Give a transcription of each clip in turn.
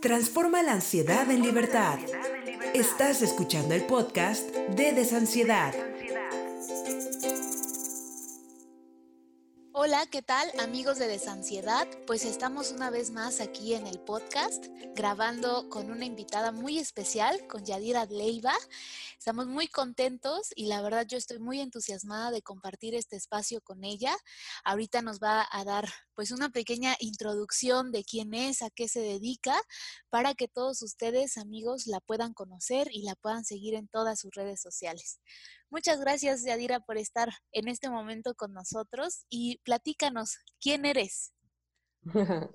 Transforma la ansiedad en libertad. Estás escuchando el podcast de Desansiedad. Hola, ¿qué tal amigos de Desansiedad? Pues estamos una vez más aquí en el podcast grabando con una invitada muy especial, con Yadira Leiva. Estamos muy contentos y la verdad yo estoy muy entusiasmada de compartir este espacio con ella. Ahorita nos va a dar pues una pequeña introducción de quién es, a qué se dedica, para que todos ustedes amigos la puedan conocer y la puedan seguir en todas sus redes sociales. Muchas gracias, Yadira, por estar en este momento con nosotros y platícanos, ¿quién eres?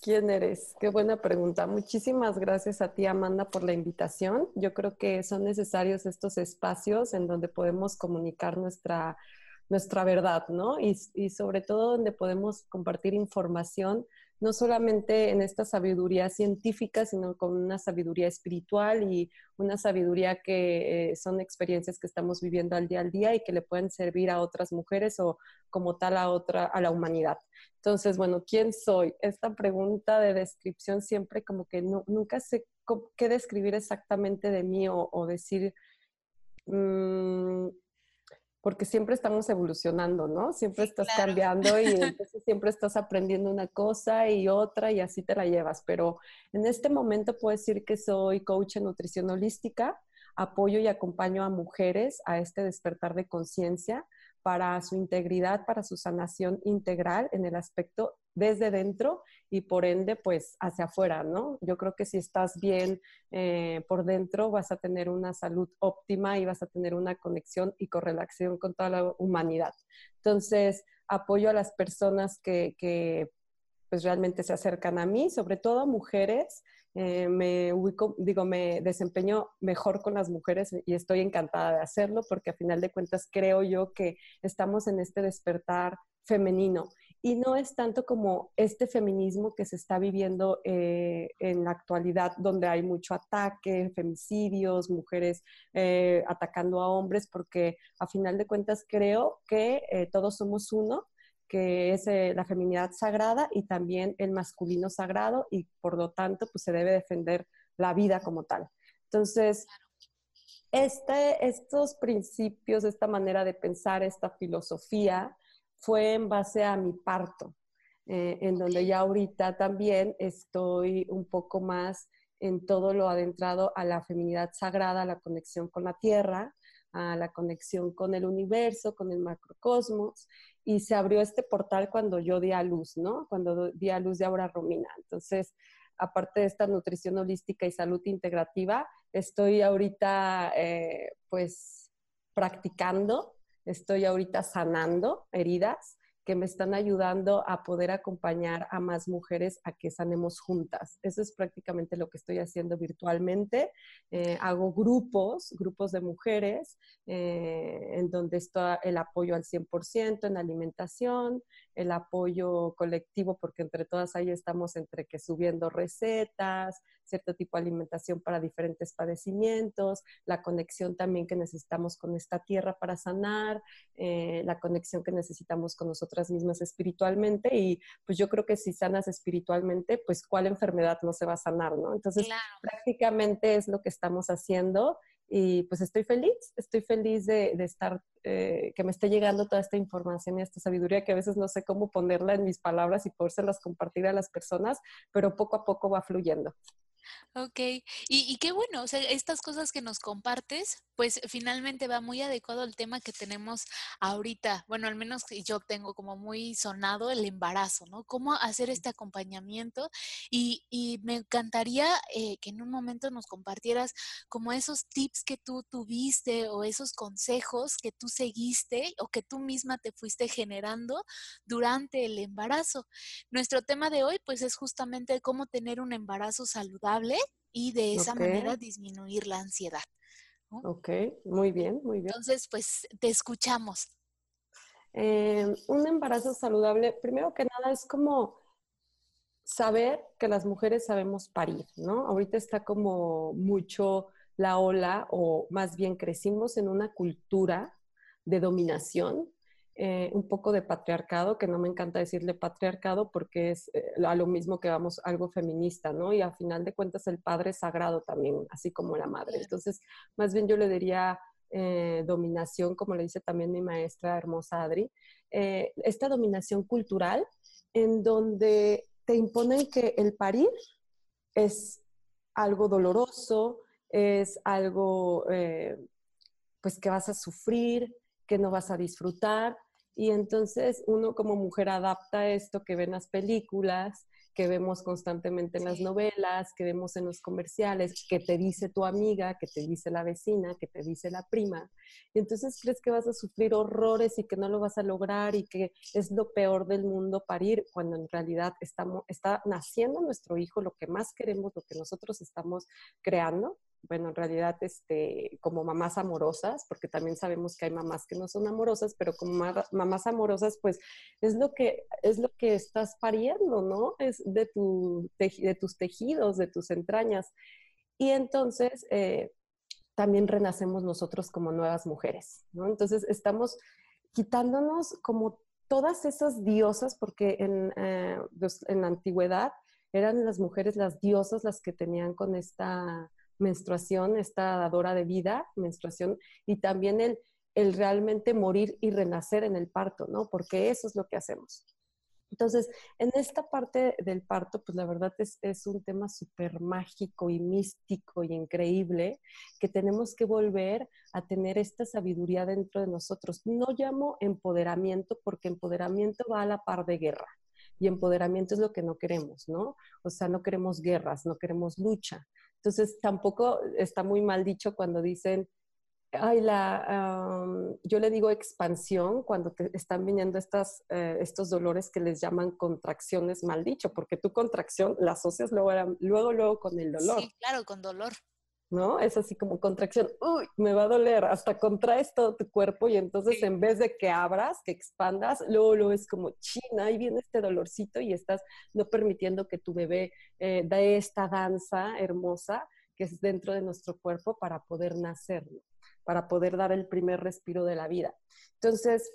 ¿Quién eres? Qué buena pregunta. Muchísimas gracias a ti, Amanda, por la invitación. Yo creo que son necesarios estos espacios en donde podemos comunicar nuestra, nuestra verdad, ¿no? Y, y sobre todo donde podemos compartir información no solamente en esta sabiduría científica, sino con una sabiduría espiritual y una sabiduría que eh, son experiencias que estamos viviendo al día al día y que le pueden servir a otras mujeres o como tal a otra, a la humanidad. Entonces, bueno, ¿quién soy? Esta pregunta de descripción siempre como que nunca sé qué describir exactamente de mí o, decir, mm, porque siempre estamos evolucionando, ¿no? Siempre estás cambiando y entonces siempre estás aprendiendo una cosa y otra y así te la llevas. Pero en este momento puedo decir que soy coach en nutrición holística, apoyo y acompaño a mujeres a este despertar de conciencia para su integridad, para su sanación integral en el aspecto desde dentro y por ende pues hacia afuera, ¿no? Yo creo que si estás bien eh, por dentro vas a tener una salud óptima y vas a tener una conexión y correlación con toda la humanidad. Entonces, apoyo a las personas que, pues realmente se acercan a mí, sobre todo a mujeres. Eh, me digo, me desempeño mejor con las mujeres y estoy encantada de hacerlo porque a final de cuentas creo yo que estamos en este despertar femenino. Y no es tanto como este feminismo que se está viviendo eh, en la actualidad, donde hay mucho ataque, femicidios, mujeres eh, atacando a hombres, porque a final de cuentas creo que todos somos uno que es la feminidad sagrada y también el masculino sagrado y por lo tanto pues se debe defender la vida como tal. Entonces, este, estos principios, esta manera de pensar, esta filosofía, fue en base a mi parto, eh, en donde ya ahorita también estoy un poco más en todo lo adentrado a la feminidad sagrada, a la conexión con la tierra, a la conexión con el universo, con el macrocosmos, y se abrió este portal cuando yo di a luz, ¿no? Cuando di a luz de Aura Romina. Entonces, aparte de esta nutrición holística y salud integrativa, estoy ahorita, eh, pues, practicando estoy ahorita sanando heridas que me están ayudando a poder acompañar a más mujeres a que sanemos juntas. Eso es prácticamente lo que estoy haciendo virtualmente. Eh, hago grupos, grupos de mujeres, eh, en donde está el apoyo al 100% en alimentación, el apoyo colectivo, porque entre todas ahí estamos entre que subiendo recetas, cierto tipo de alimentación para diferentes padecimientos, la conexión también que necesitamos con esta tierra para sanar, eh, la conexión que necesitamos con nosotras mismas espiritualmente y pues yo creo que si sanas espiritualmente, pues cuál enfermedad no se va a sanar, ¿no? Entonces, prácticamente es lo que estamos haciendo y pues estoy feliz, estoy feliz de, estar, eh, que me esté llegando toda esta información y esta sabiduría que a veces no sé cómo ponerla en mis palabras y podérselas compartir a las personas, pero poco a poco va fluyendo. Ok, y, y, qué bueno, o sea, estas cosas que nos compartes, pues finalmente va muy adecuado al tema que tenemos ahorita. Bueno, al menos yo tengo como muy sonado el embarazo, ¿no? Cómo hacer este acompañamiento y, y me encantaría eh, que en un momento nos compartieras como esos tips que tú tuviste o esos consejos que tú seguiste o que tú misma te fuiste generando durante el embarazo. Nuestro tema de hoy, pues, es justamente cómo tener un embarazo saludable y de esa manera disminuir la ansiedad. Ok, muy bien, muy bien. Entonces, pues te escuchamos. Eh, un embarazo saludable, primero que nada, es como saber que las mujeres sabemos parir, ¿no? Ahorita está como mucho la ola, o más bien crecimos en una cultura de dominación, eh, un poco de patriarcado, que no me encanta decirle patriarcado porque es eh, a lo mismo que vamos algo feminista, ¿no? Y a final de cuentas el padre es sagrado también, así como la madre. Entonces, más bien yo le diría eh, dominación, como le dice también mi maestra hermosa Adri, esta dominación cultural en donde te imponen que el parir es algo doloroso, es algo pues que vas a sufrir, que no vas a disfrutar, y entonces uno como mujer adapta esto que ven las películas, que vemos constantemente en las novelas, que vemos en los comerciales, que te dice tu amiga, que te dice la vecina, que te dice la prima. Y entonces crees que vas a sufrir horrores y que no lo vas a lograr y que es lo peor del mundo parir, cuando en realidad estamos, está naciendo nuestro hijo, lo que más queremos, lo que nosotros estamos creando, bueno, en realidad, este, como mamás amorosas, porque también sabemos que hay mamás que no son amorosas, pero como mamás amorosas, pues es lo que, es lo que estás pariendo, ¿no? Es de, tu, de tus tejidos, de tus entrañas. Y entonces, eh, también renacemos nosotros como nuevas mujeres, ¿no? Entonces, estamos quitándonos como todas esas diosas, porque en, eh, en la antigüedad eran las mujeres las diosas las que tenían con esta menstruación, esta dadora de vida, menstruación, y también el, el realmente morir y renacer en el parto, ¿no? Porque eso es lo que hacemos. Entonces, en esta parte del parto, pues la verdad es, es un tema súper mágico y místico y increíble que tenemos que volver a tener esta sabiduría dentro de nosotros. No llamo empoderamiento porque empoderamiento va a la par de guerra y empoderamiento es lo que no queremos, ¿no? O sea, no queremos guerras, no queremos lucha. Entonces, tampoco está muy mal dicho cuando dicen, ay, la, yo le digo expansión cuando te están viniendo estas, eh, estos dolores que les llaman contracciones mal dicho, porque tu contracción la asocias luego, luego, luego con el dolor. Sí, claro, con dolor. ¿No? Es así como contracción, uy, me va a doler, hasta contraes todo tu cuerpo y entonces en vez de que abras, que expandas, luego, lo es como, china, ahí viene este dolorcito y estás no permitiendo que tu bebé eh, dé esta danza hermosa que es dentro de nuestro cuerpo para poder nacer, para poder dar el primer respiro de la vida. Entonces,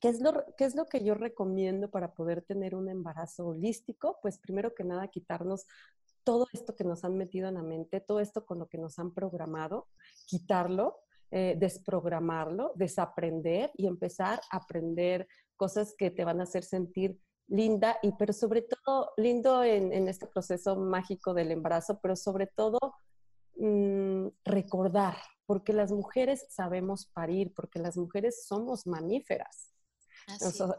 ¿Qué es, lo, ¿Qué es lo que yo recomiendo para poder tener un embarazo holístico? Pues primero que nada, quitarnos todo esto que nos han metido en la mente, todo esto con lo que nos han programado, quitarlo, eh, desprogramarlo, desaprender y empezar a aprender cosas que te van a hacer sentir linda y pero sobre todo lindo en, este proceso mágico del embarazo, pero sobre todo mm, recordar, porque las mujeres sabemos parir, porque las mujeres somos mamíferas.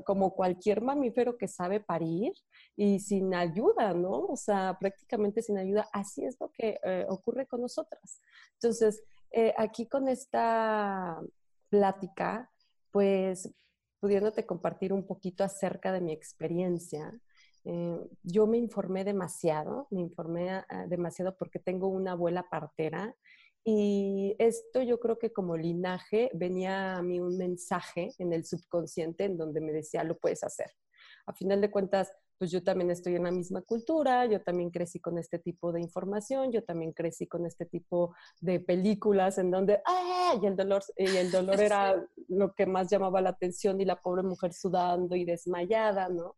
Como cualquier mamífero que sabe parir y sin ayuda, ¿no? O sea, prácticamente sin ayuda. Así es lo que eh, ocurre con nosotras. Entonces, eh, aquí con esta plática, pues pudiéndote compartir un poquito acerca de mi experiencia, eh, yo me informé demasiado, me informé ah, demasiado porque tengo una abuela partera y esto yo creo que como linaje venía a mí un mensaje en el subconsciente en donde me decía, lo puedes hacer. A final de cuentas, pues yo también estoy en la misma cultura, yo también crecí con este tipo de información, yo también crecí con este tipo de películas en donde, ¡ah! Y el dolor, y el dolor era lo que más llamaba la atención y la pobre mujer sudando y desmayada, ¿no?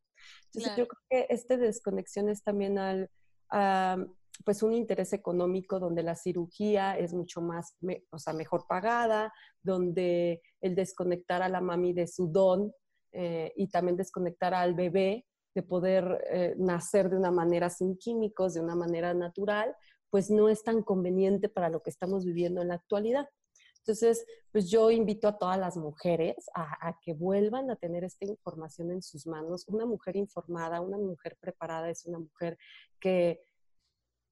Entonces yo creo que esta desconexión es también al, pues un interés económico donde la cirugía es mucho más, o sea, mejor pagada, donde el desconectar a la mami de su don eh, y también desconectar al bebé de poder eh, nacer de una manera sin químicos, de una manera natural, pues no es tan conveniente para lo que estamos viviendo en la actualidad. Entonces, pues yo invito a todas las mujeres a, a, que vuelvan a tener esta información en sus manos. Una mujer informada, una mujer preparada es una mujer que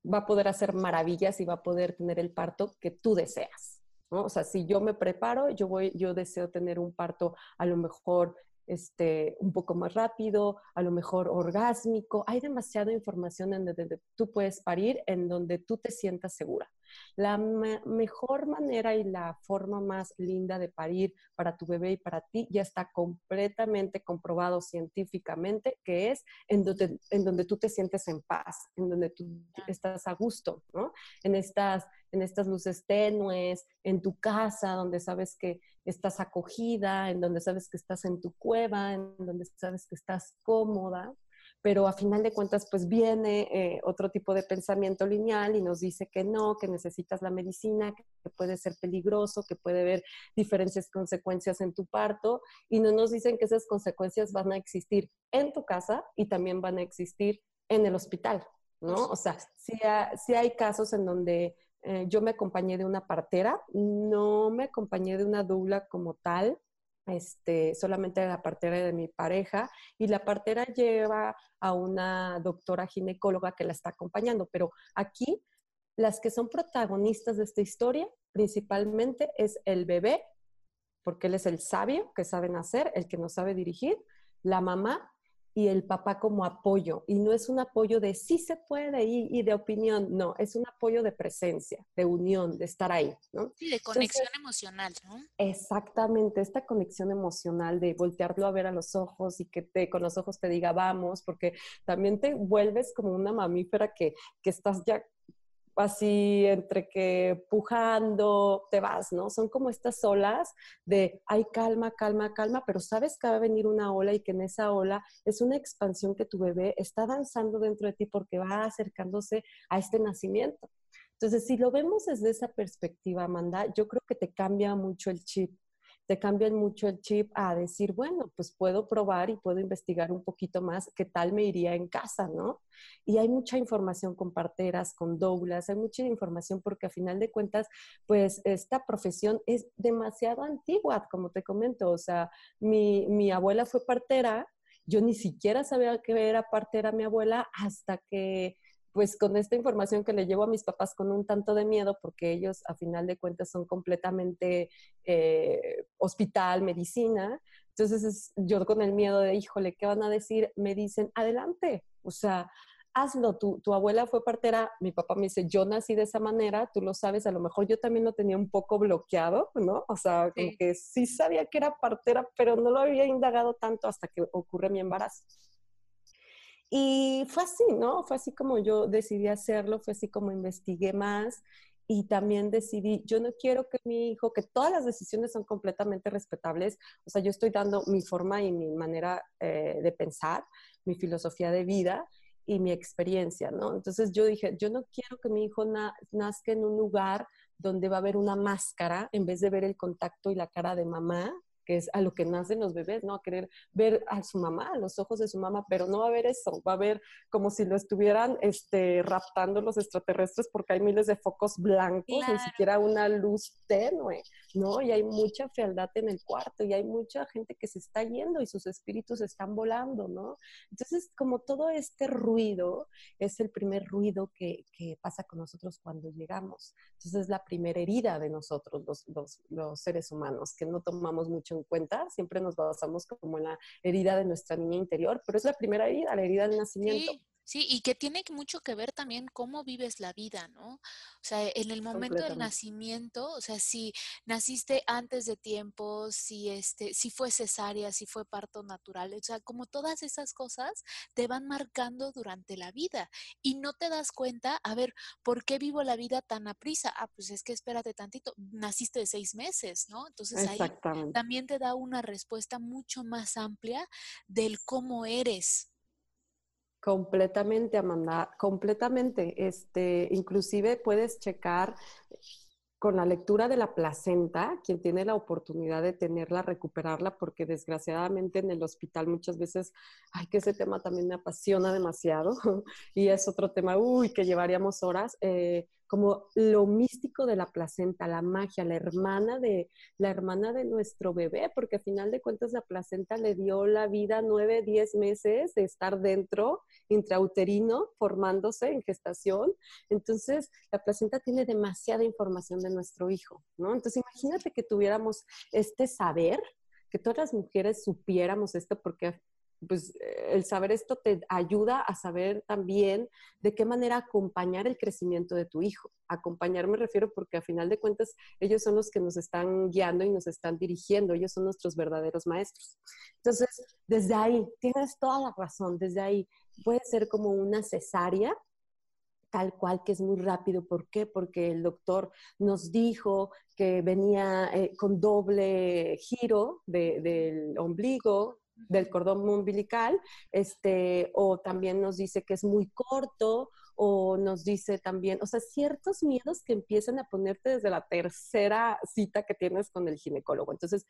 va a poder hacer maravillas y va a poder tener el parto que tú deseas. ¿no? O sea, si yo me preparo, yo voy, yo deseo tener un parto a lo mejor este, un poco más rápido, a lo mejor orgásmico. Hay demasiada información en donde tú puedes parir, en donde tú te sientas segura. La mejor manera y la forma más linda de parir para tu bebé y para ti ya está completamente comprobado científicamente que es en donde, en donde tú te sientes en paz, en donde tú estás a gusto, ¿no? En estas, en estas luces tenues, en tu casa, donde sabes que estás acogida, en donde sabes que estás en tu cueva, en donde sabes que estás cómoda pero a final de cuentas pues viene eh, otro tipo de pensamiento lineal y nos dice que no, que necesitas la medicina, que puede ser peligroso, que puede haber diferentes consecuencias en tu parto y no nos dicen que esas consecuencias van a existir en tu casa y también van a existir en el hospital, ¿no? O sea, si hay casos en donde eh, yo me acompañé de una partera, no me acompañé de una doula como tal, este, solamente la partera de mi pareja y la partera lleva a una doctora ginecóloga que la está acompañando, pero aquí las que son protagonistas de esta historia principalmente es el bebé, porque él es el sabio que sabe nacer, el que no sabe dirigir, la mamá y el papá como apoyo. Y no es un apoyo de sí se puede y, de opinión, no, es un apoyo de presencia, de unión, de estar ahí, ¿no? Sí, de conexión emocional, ¿no? Exactamente, esta conexión emocional de voltearlo a ver a los ojos y que te, con los ojos te diga vamos, porque también te vuelves como una mamífera que, que estás ya así entre que pujando, te vas, ¿no? Son como estas olas de, hay calma, calma, calma, pero sabes que va a venir una ola y que en esa ola es una expansión que tu bebé está danzando dentro de ti porque va acercándose a este nacimiento. Entonces, si lo vemos desde esa perspectiva, Amanda, yo creo que te cambia mucho el chip te cambian mucho el chip a decir, bueno, pues puedo probar y puedo investigar un poquito más qué tal me iría en casa, ¿no? Y hay mucha información con parteras, con doulas, hay mucha información porque a final de cuentas, pues esta profesión es demasiado antigua, como te comento, o sea, mi, mi abuela fue partera, yo ni siquiera sabía que era partera mi abuela hasta que pues con esta información que le llevo a mis papás con un tanto de miedo, porque ellos a final de cuentas son completamente eh, hospital, medicina, entonces yo con el miedo de, híjole, ¿qué van a decir? Me dicen, adelante, o sea, hazlo, tu, tu abuela fue partera, mi papá me dice, yo nací de esa manera, tú lo sabes, a lo mejor yo también lo tenía un poco bloqueado, ¿no? O sea, como que sí sabía que era partera, pero no lo había indagado tanto hasta que ocurre mi embarazo. Y fue así, ¿no? Fue así como yo decidí hacerlo, fue así como investigué más y también decidí, yo no quiero que mi hijo, que todas las decisiones son completamente respetables, o sea, yo estoy dando mi forma y mi manera eh, de pensar, mi filosofía de vida y mi experiencia, ¿no? Entonces yo dije, yo no quiero que mi hijo nazca en un lugar donde va a haber una máscara en vez de ver el contacto y la cara de mamá que es a lo que nacen los bebés, ¿no? A querer ver a su mamá, a los ojos de su mamá, pero no va a haber eso, va a haber como si lo estuvieran este, raptando los extraterrestres porque hay miles de focos blancos, ni siquiera una luz tenue, ¿no? Y hay mucha fealdad en el cuarto y hay mucha gente que se está yendo y sus espíritus están volando, ¿no? Entonces, como todo este ruido es el primer ruido que, que pasa con nosotros cuando llegamos. Entonces, es la primera herida de nosotros, los, los, los seres humanos, que no tomamos mucho en cuenta, siempre nos basamos como en la herida de nuestra niña interior, pero es la primera herida, la herida del nacimiento. Y que tiene mucho que ver también cómo vives la vida, ¿no? O sea, en el momento del nacimiento, o sea, si naciste antes de tiempo, si este, si fue cesárea, si fue parto natural, o sea, como todas esas cosas te van marcando durante la vida y no te das cuenta, a ver, ¿por qué vivo la vida tan a prisa? Ah, pues es que espérate tantito, naciste de seis meses, ¿no? Entonces ahí también te da una respuesta mucho más amplia del cómo eres, Completamente, Amanda, completamente. Este, inclusive puedes checar con la lectura de la placenta, quien tiene la oportunidad de tenerla, recuperarla, porque desgraciadamente en el hospital muchas veces, ay, que ese tema también me apasiona demasiado y es otro tema, uy, que llevaríamos horas. Eh, como lo místico de la placenta, la magia, la hermana de la hermana de nuestro bebé, porque al final de cuentas la placenta le dio la vida nueve, diez meses de estar dentro, intrauterino, formándose en gestación. Entonces, la placenta tiene demasiada información de nuestro hijo, ¿no? Entonces, imagínate que tuviéramos este saber, que todas las mujeres supiéramos esto, porque pues el saber esto te ayuda a saber también de qué manera acompañar el crecimiento de tu hijo. Acompañar me refiero porque a final de cuentas ellos son los que nos están guiando y nos están dirigiendo, ellos son nuestros verdaderos maestros. Entonces, desde ahí, tienes toda la razón, desde ahí puede ser como una cesárea tal cual, que es muy rápido. ¿Por qué? Porque el doctor nos dijo que venía eh, con doble giro del ombligo, del cordón umbilical, este, o también nos dice que es muy corto, o nos dice también, o sea, ciertos miedos que empiezan a ponerte desde la tercera cita que tienes con el ginecólogo. Entonces,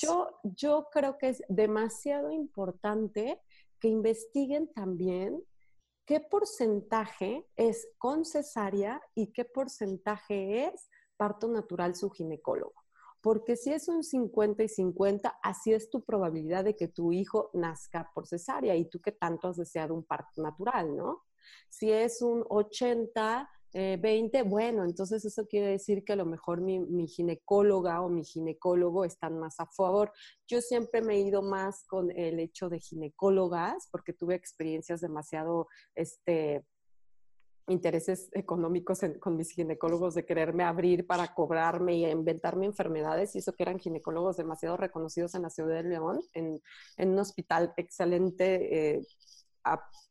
Yo, yo creo que es demasiado importante que investiguen también qué porcentaje es con cesárea y qué porcentaje es parto natural su ginecólogo. Porque si es un 50 y 50, así es tu probabilidad de que tu hijo nazca por cesárea y tú que tanto has deseado un parto natural, ¿no? Si es un 80, 20, eh, bueno, entonces eso quiere decir que a lo mejor mi, mi, ginecóloga o mi ginecólogo están más a favor. Yo siempre me he ido más con el hecho de ginecólogas porque tuve experiencias demasiado, este, intereses económicos con mis ginecólogos de quererme abrir para cobrarme y inventarme enfermedades, y eso que eran ginecólogos demasiado reconocidos en la ciudad de León, en, en un hospital excelente, eh,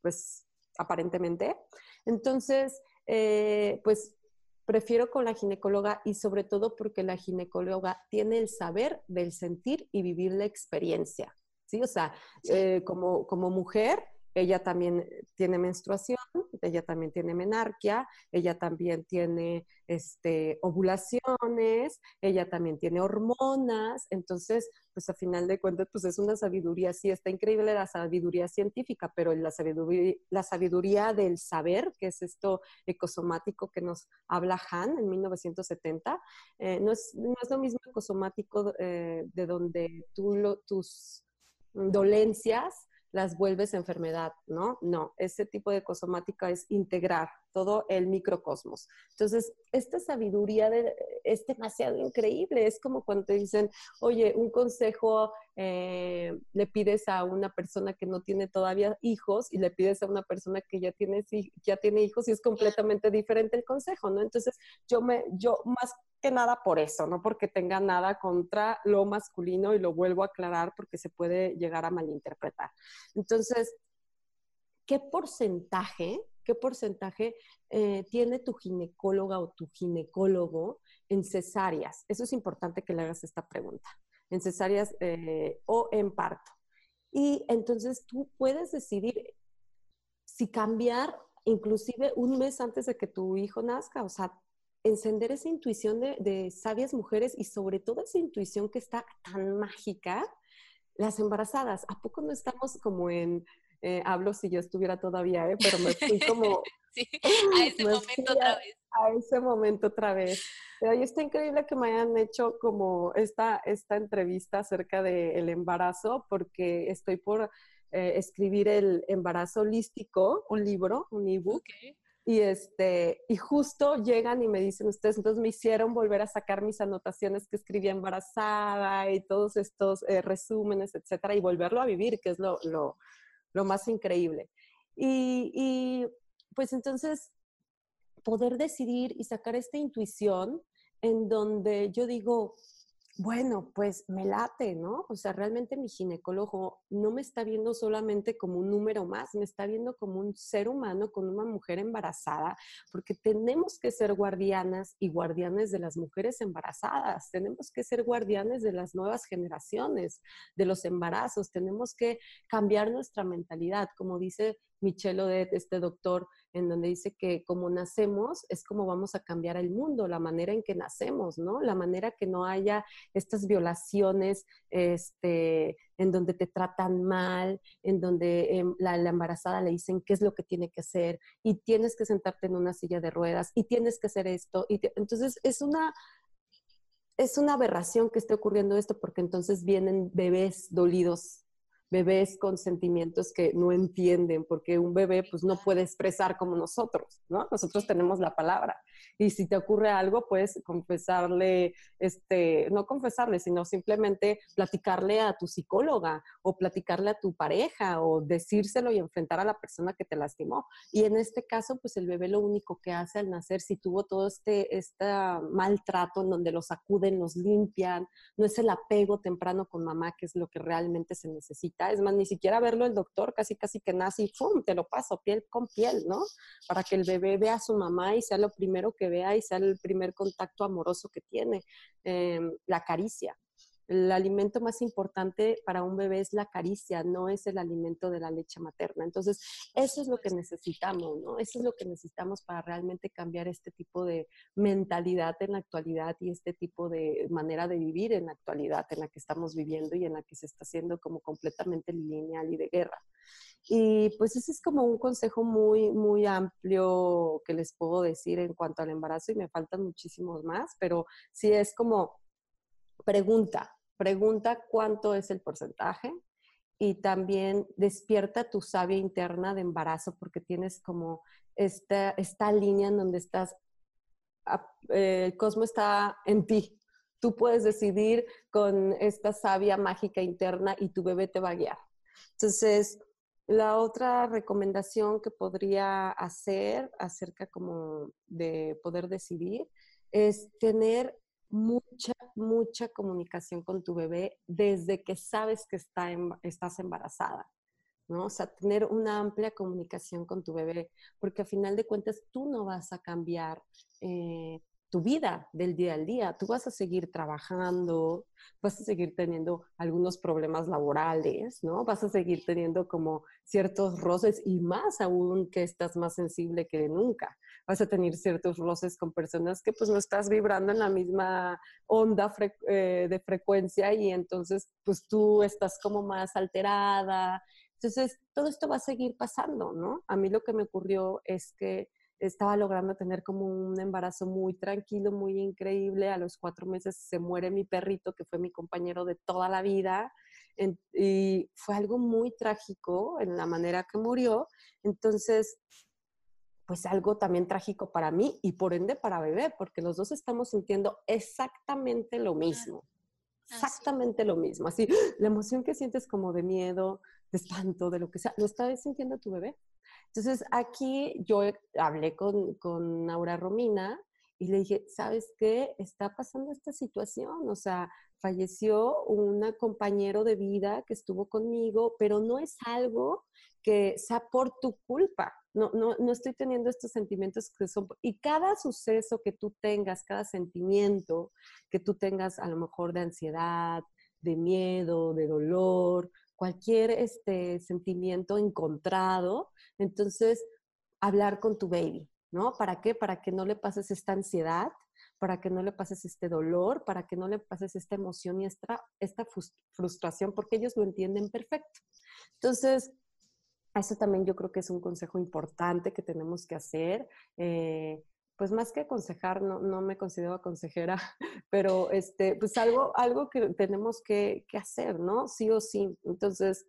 pues aparentemente. Entonces, eh, pues prefiero con la ginecóloga y sobre todo porque la ginecóloga tiene el saber del sentir y vivir la experiencia. ¿sí? O sea, eh, como, como mujer, ella también tiene menstruación, ella también tiene menarquia, ella también tiene este, ovulaciones, ella también tiene hormonas, entonces, pues a final de cuentas, pues es una sabiduría, sí, está increíble la sabiduría científica, pero la sabiduría, la sabiduría del saber, que es esto ecosomático que nos habla Han en 1970, eh, no, es, no, es, lo mismo ecosomático eh, de donde tú lo, tus dolencias las vuelves enfermedad, ¿no? No, ese tipo de cosomática es integrar todo el microcosmos. Entonces, esta sabiduría de, es demasiado increíble. Es como cuando te dicen, oye, un consejo eh, le pides a una persona que no tiene todavía hijos y le pides a una persona que ya tiene, ya tiene hijos y es completamente diferente el consejo, ¿no? Entonces, yo, me, yo más que nada por eso, no porque tenga nada contra lo masculino y lo vuelvo a aclarar porque se puede llegar a malinterpretar. Entonces, ¿qué porcentaje qué porcentaje eh, tiene tu ginecóloga o tu ginecólogo en cesáreas. Eso es importante que le hagas esta pregunta, en cesáreas eh, o en parto. Y entonces tú puedes decidir si cambiar inclusive un mes antes de que tu hijo nazca, o sea, encender esa intuición de, de sabias mujeres y sobre todo esa intuición que está tan mágica, las embarazadas. ¿A poco no estamos como en eh, hablo si yo estuviera todavía, ¿eh? pero me fui como... sí, a ese momento otra vez. A ese momento otra vez. Pero está increíble que me hayan hecho como esta, esta entrevista acerca del embarazo, porque estoy por eh, escribir el embarazo holístico, un libro, un ebook. Y, este, y justo llegan y me dicen ustedes, entonces me hicieron volver a sacar mis anotaciones que escribía embarazada y todos estos eh, resúmenes, etcétera, y volverlo a vivir, que es lo, lo, lo más increíble. Y, pues entonces, poder decidir y sacar esta intuición en donde yo digo, bueno, pues me late, ¿no? O sea, realmente mi ginecólogo no me está viendo solamente como un número más, me está viendo como un ser humano con una mujer embarazada, porque tenemos que ser guardianas y guardianes de las mujeres embarazadas, tenemos que ser guardianes de las nuevas generaciones, de los embarazos, tenemos que cambiar nuestra mentalidad, como dice Michelo de este doctor, en donde dice que como nacemos es como vamos a cambiar el mundo, la manera en que nacemos, ¿no? La manera que no haya estas violaciones, este, en donde te tratan mal, en donde em, la, embarazada le dicen qué es lo que tiene que hacer y tienes que sentarte en una silla de ruedas y tienes que hacer esto. Y entonces es una, es una aberración que esté ocurriendo esto porque entonces vienen bebés dolidos bebés con sentimientos que no entienden, porque un bebé pues no puede expresar como nosotros, ¿no? Nosotros tenemos la palabra. Y si te ocurre algo, pues confesarle, este, no confesarle, sino simplemente platicarle a tu psicóloga o platicarle a tu pareja o decírselo y enfrentar a la persona que te lastimó. Y en este caso, pues el bebé lo único que hace al nacer, si tuvo todo este, este maltrato en donde los acuden, los limpian, no es el apego temprano con mamá, que es lo que realmente se necesita. Es más, ni siquiera verlo el doctor, casi casi que nace y ¡fum! te lo paso piel con piel, ¿no? Para que el bebé vea a su mamá y sea lo primero que vea y sea el primer contacto amoroso que tiene, em, la caricia. El alimento más importante para un bebé es la caricia, no es el alimento de la leche materna. Entonces, eso es lo que necesitamos, ¿no? Eso es lo que necesitamos para realmente cambiar este tipo de mentalidad en la actualidad y este tipo de manera de vivir en la actualidad en la que estamos viviendo y en la que se está haciendo como completamente lineal y de guerra. Y pues ese es como un consejo muy, muy amplio que les puedo decir en cuanto al embarazo y me faltan muchísimos más, pero sí es como pregunta, pregunta cuánto es el porcentaje y también despierta tu sabia interna de embarazo porque tienes como esta, esta línea en donde estás, eh, el cosmos está en ti. Tú puedes decidir con esta sabia mágica interna y tu bebé te va a guiar. Entonces, la otra recomendación que podría hacer acerca como de poder decidir es tener mucha, mucha comunicación con tu bebé desde que sabes que está estás embarazada. ¿no? O sea, tener una amplia comunicación con tu bebé, porque a final de cuentas tú no vas a cambiar eh, tu vida del día al día. Tú vas a seguir trabajando, vas a seguir teniendo algunos problemas laborales, ¿no? Vas a seguir teniendo como ciertos roces y más aún que estás más sensible que nunca. Vas a tener ciertos roces con personas que pues no estás vibrando en la misma onda eh, de frecuencia y entonces pues tú estás como más alterada. Entonces, todo esto va a seguir pasando, ¿no? A mí lo que me ocurrió es que estaba logrando tener como un embarazo muy tranquilo, muy increíble. A los cuatro meses se muere mi perrito, que fue mi compañero de toda la vida. y fue algo muy trágico en la manera que murió. Entonces, pues algo también trágico para mí y por ende para bebé, porque los dos estamos sintiendo exactamente lo mismo. Exactamente lo mismo. Así, la emoción que sientes como de miedo, de espanto, de lo que sea, ¿lo está sintiendo tu bebé? Entonces, aquí yo hablé con, con Aura Romina y le dije, ¿sabes qué? Está pasando esta situación, o sea, falleció un compañero de vida que estuvo conmigo, pero no es algo que sea por tu culpa. No, no, no estoy teniendo estos sentimientos que son... Y cada suceso que tú tengas, cada sentimiento que tú tengas a lo mejor de ansiedad, de miedo, de dolor, cualquier este, sentimiento encontrado, entonces hablar con tu baby, ¿no? ¿Para qué? Para que no le pases esta ansiedad, para que no le pases este dolor, para que no le pases esta emoción y esta, esta frustración, porque ellos lo entienden perfecto. Entonces, eso también yo creo que es un consejo importante que tenemos que hacer. Eh, pues más que aconsejar, no, no, me considero consejera, pero este, pues algo, algo que tenemos que, que, hacer, ¿no? Sí o sí. Entonces,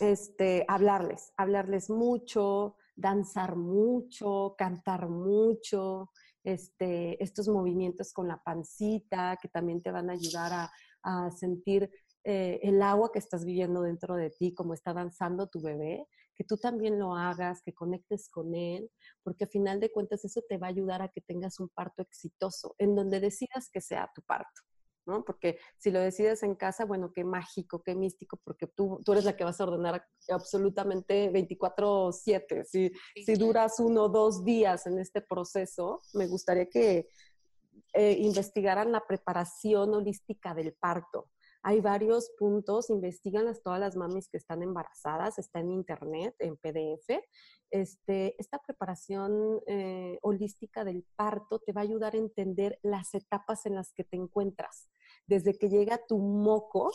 este, hablarles, hablarles mucho, danzar mucho, cantar mucho, este, estos movimientos con la pancita que también te van a ayudar a, a sentir eh, el agua que estás viviendo dentro de ti, como está danzando tu bebé, que tú también lo hagas, que conectes con él, porque a final de cuentas eso te va a ayudar a que tengas un parto exitoso, en donde decidas que sea tu parto. ¿no? Porque si lo decides en casa, bueno, qué mágico, qué místico, porque tú, tú eres la que vas a ordenar absolutamente 24/7. Si, si duras uno o dos días en este proceso, me gustaría que eh, investigaran la preparación holística del parto. Hay varios puntos, investiganlas todas las mamis que están embarazadas, está en internet, en PDF. Este, esta preparación eh, holística del parto te va a ayudar a entender las etapas en las que te encuentras. Desde que llega tu moco,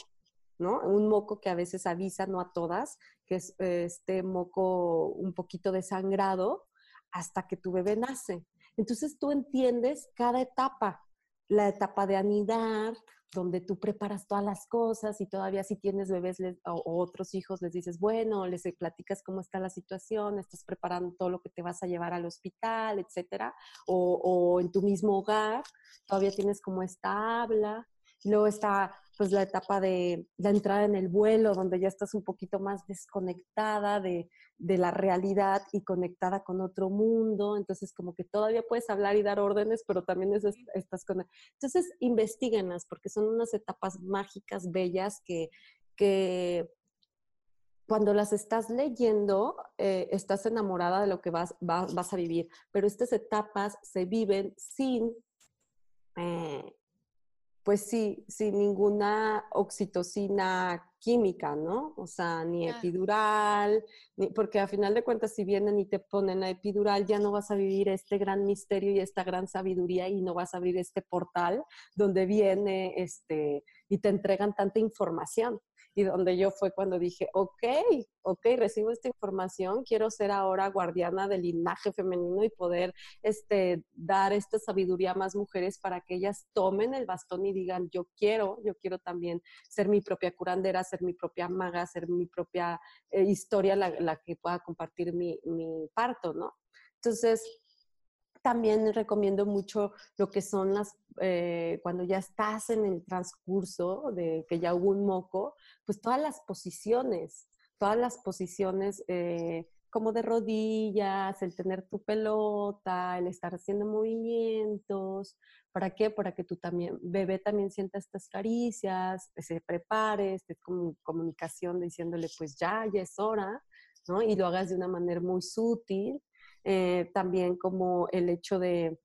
¿no? Un moco que a veces avisa, no a todas, que es este moco un poquito desangrado, hasta que tu bebé nace. Entonces tú entiendes cada etapa, la etapa de anidar, donde tú preparas todas las cosas y todavía si tienes bebés o, otros hijos les dices, bueno, les platicas cómo está la situación, estás preparando todo lo que te vas a llevar al hospital, etcétera, o, o en tu mismo hogar, todavía tienes como esta habla, luego está pues la etapa de la entrada en el vuelo, donde ya estás un poquito más desconectada de, de, la realidad y conectada con otro mundo. Entonces, como que todavía puedes hablar y dar órdenes, pero también es, estás con... Entonces, investiguenlas, porque son unas etapas mágicas, bellas, que, que cuando las estás leyendo, eh, estás enamorada de lo que vas, vas, a vivir. Pero estas etapas se viven sin... Eh, pues sí, sin ninguna oxitocina química, ¿no? O sea, ni epidural, porque a final de cuentas si vienen y te ponen la epidural, ya no vas a vivir este gran misterio y esta gran sabiduría y no vas a abrir este portal donde viene este y te entregan tanta información y donde yo fue cuando dije, ok, ok, recibo esta información, quiero ser ahora guardiana del linaje femenino y poder este, dar esta sabiduría a más mujeres para que ellas tomen el bastón y digan, yo quiero, yo quiero también ser mi propia curandera, ser mi propia maga, ser mi propia eh, historia, la, que pueda compartir mi, mi parto, ¿no? Entonces, también recomiendo mucho lo que son las, eh, cuando ya estás en el transcurso de que ya hubo un moco, pues todas las posiciones, todas las posiciones eh, como de rodillas, el tener tu pelota, el estar haciendo movimientos. ¿Para qué? Para que tu también, bebé también sienta estas caricias, se prepare, esté con comunicación diciéndole pues ya, ya es hora, ¿no? Y lo hagas de una manera muy sutil eh, también como el hecho de,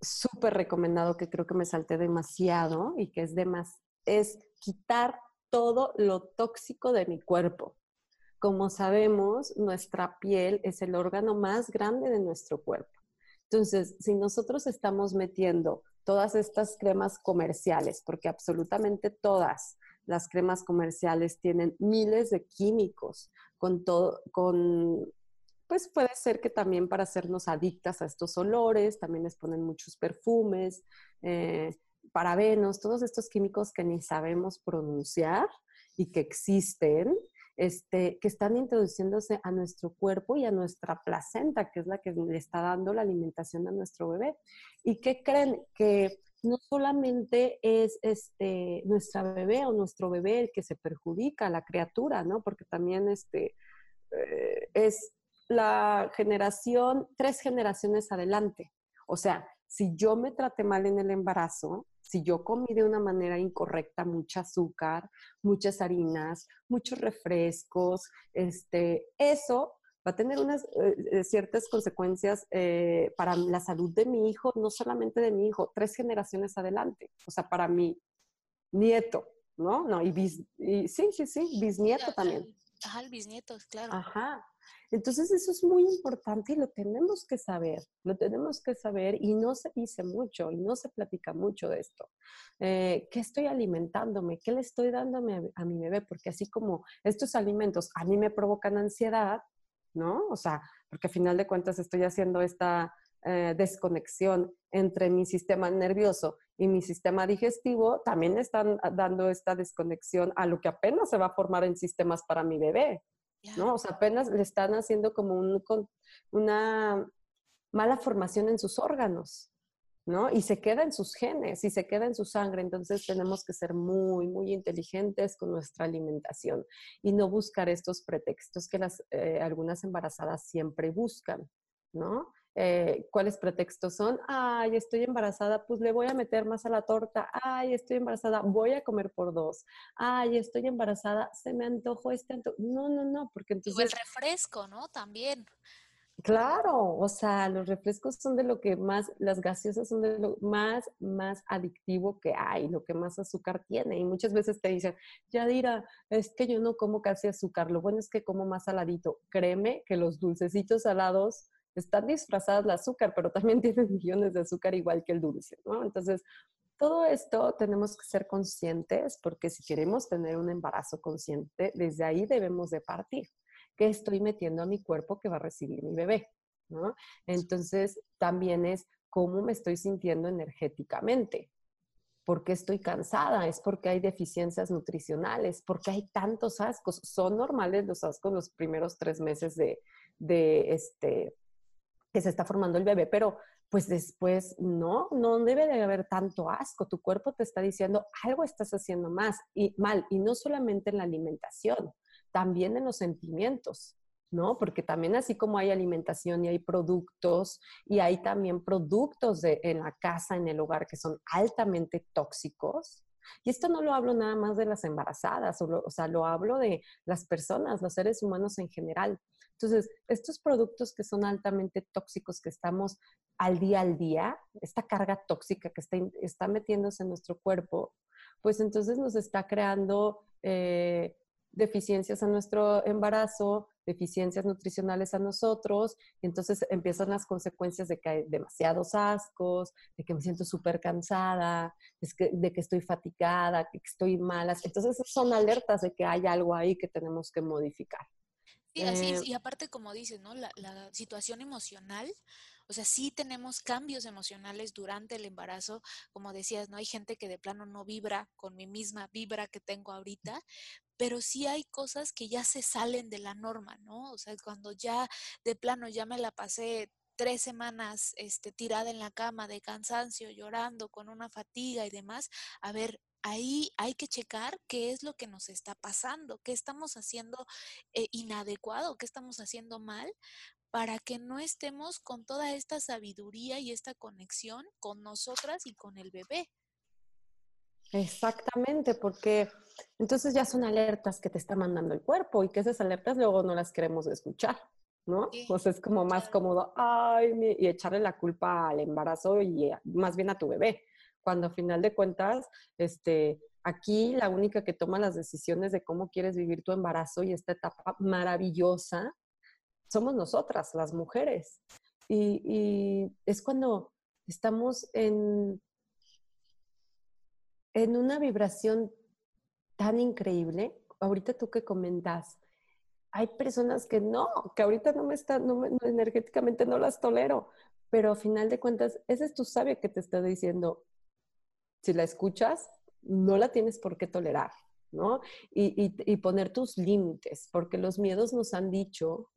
súper recomendado, que creo que me salté demasiado y que es de más, es quitar todo lo tóxico de mi cuerpo. Como sabemos, nuestra piel es el órgano más grande de nuestro cuerpo. Entonces, si nosotros estamos metiendo todas estas cremas comerciales, porque absolutamente todas las cremas comerciales tienen miles de químicos con todo, con pues puede ser que también para hacernos adictas a estos olores, también les ponen muchos perfumes, eh, parabenos, todos estos químicos que ni sabemos pronunciar y que existen, este, que están introduciéndose a nuestro cuerpo y a nuestra placenta, que es la que le está dando la alimentación a nuestro bebé. ¿Y qué creen? Que no solamente es este, nuestra bebé o nuestro bebé el que se perjudica, la criatura, ¿no? Porque también este, eh, es la generación, tres generaciones adelante. O sea, si yo me traté mal en el embarazo, si yo comí de una manera incorrecta mucho azúcar, muchas harinas, muchos refrescos, este, eso va a tener unas eh, eh, ciertas consecuencias eh, para la salud de mi hijo, no solamente de mi hijo, tres generaciones adelante, o sea, para mi nieto, ¿no? No, y, y sí, sí, sí, bisnieto también. Ajá, el bisnieto, claro. Ajá. Entonces eso es muy importante y lo tenemos que saber, lo tenemos que saber y no se dice mucho y no se platica mucho de esto. Eh, ¿Qué estoy alimentándome? ¿Qué le estoy dándome a, mi bebé? Porque así como estos alimentos a mí me provocan ansiedad, ¿no? O sea, porque al final de cuentas estoy haciendo esta eh, desconexión entre mi sistema nervioso y mi sistema digestivo, también están dando esta desconexión a lo que apenas se va a formar en sistemas para mi bebé. ¿No? O sea, apenas le están haciendo como un, una mala formación en sus órganos, ¿no? Y se queda en sus genes y se queda en su sangre. Entonces tenemos que ser muy, muy inteligentes con nuestra alimentación y no buscar estos pretextos que las, eh, algunas embarazadas siempre buscan, ¿no? Eh, cuáles pretextos son, ay, estoy embarazada, pues le voy a meter más a la torta, ay, estoy embarazada, voy a comer por dos, ay, estoy embarazada, se me antojó este antojo. No, no, no, porque entonces... O el refresco, ¿no? También. Claro, o sea, los refrescos son de lo que más, las gaseosas son de lo más, más adictivo que hay, lo que más azúcar tiene. Y muchas veces te dicen, Yadira, es que yo no como casi azúcar, lo bueno es que como más saladito. Créeme que los dulcecitos salados están disfrazadas de azúcar, pero también tienen millones de azúcar igual que el dulce, ¿no? Entonces, todo esto tenemos que ser conscientes porque si queremos tener un embarazo consciente, desde ahí debemos de partir. ¿Qué estoy metiendo a mi cuerpo que va a recibir mi bebé? ¿no? Entonces, también es cómo me estoy sintiendo energéticamente. ¿Por qué estoy cansada? Es porque hay deficiencias nutricionales, porque hay tantos ascos. Son normales los ascos los primeros tres meses de, de este, que se está formando el bebé, pero pues después no, no debe de haber tanto asco. Tu cuerpo te está diciendo algo estás haciendo más y mal, y no solamente en la alimentación, también en los sentimientos. ¿no? Porque también así como hay alimentación y hay productos y hay también productos en la casa, en el hogar, que son altamente tóxicos. Y esto no lo hablo nada más de las embarazadas, o, sea, lo hablo de las personas, los seres humanos en general. Entonces, estos productos que son altamente tóxicos, que estamos al día al día, esta carga tóxica que está, está metiéndose en nuestro cuerpo, pues entonces nos está creando eh, deficiencias en nuestro embarazo, deficiencias nutricionales a nosotros, y entonces empiezan las consecuencias de que hay demasiados ascos, de que me siento súper cansada, de que estoy fatigada, que estoy mala. Entonces son alertas de que hay algo ahí que tenemos que modificar. Sí, así es. Eh, y aparte, como dices, ¿no? La, la, situación emocional, o sea, sí tenemos cambios emocionales durante el embarazo. Como decías, ¿no? Hay gente que de plano no vibra con mi misma vibra que tengo ahorita, pero sí hay cosas que ya se salen de la norma, ¿no? O sea, cuando ya de plano ya me la pasé tres semanas este, tirada en la cama de cansancio, llorando, con una fatiga y demás, a ver, ahí hay que checar qué es lo que nos está pasando, qué estamos haciendo eh, inadecuado, qué estamos haciendo mal, para que no estemos con toda esta sabiduría y esta conexión con nosotras y con el bebé. Exactamente, porque entonces ya son alertas que te está mandando el cuerpo y que esas alertas luego no las queremos escuchar, ¿no? Pues es como más cómodo, ay, y echarle la culpa al embarazo y más bien a tu bebé, cuando a final de cuentas, este, aquí la única que toma las decisiones de cómo quieres vivir tu embarazo y esta etapa maravillosa somos nosotras, las mujeres. y es cuando estamos en en una vibración tan increíble, ahorita tú que comentas, hay personas que no, que ahorita no me están, no energéticamente no las tolero, pero a final de cuentas, ese es tu sabio que te está diciendo, si la escuchas, no la tienes por qué tolerar, ¿no? Y, poner tus límites, porque los miedos nos han dicho,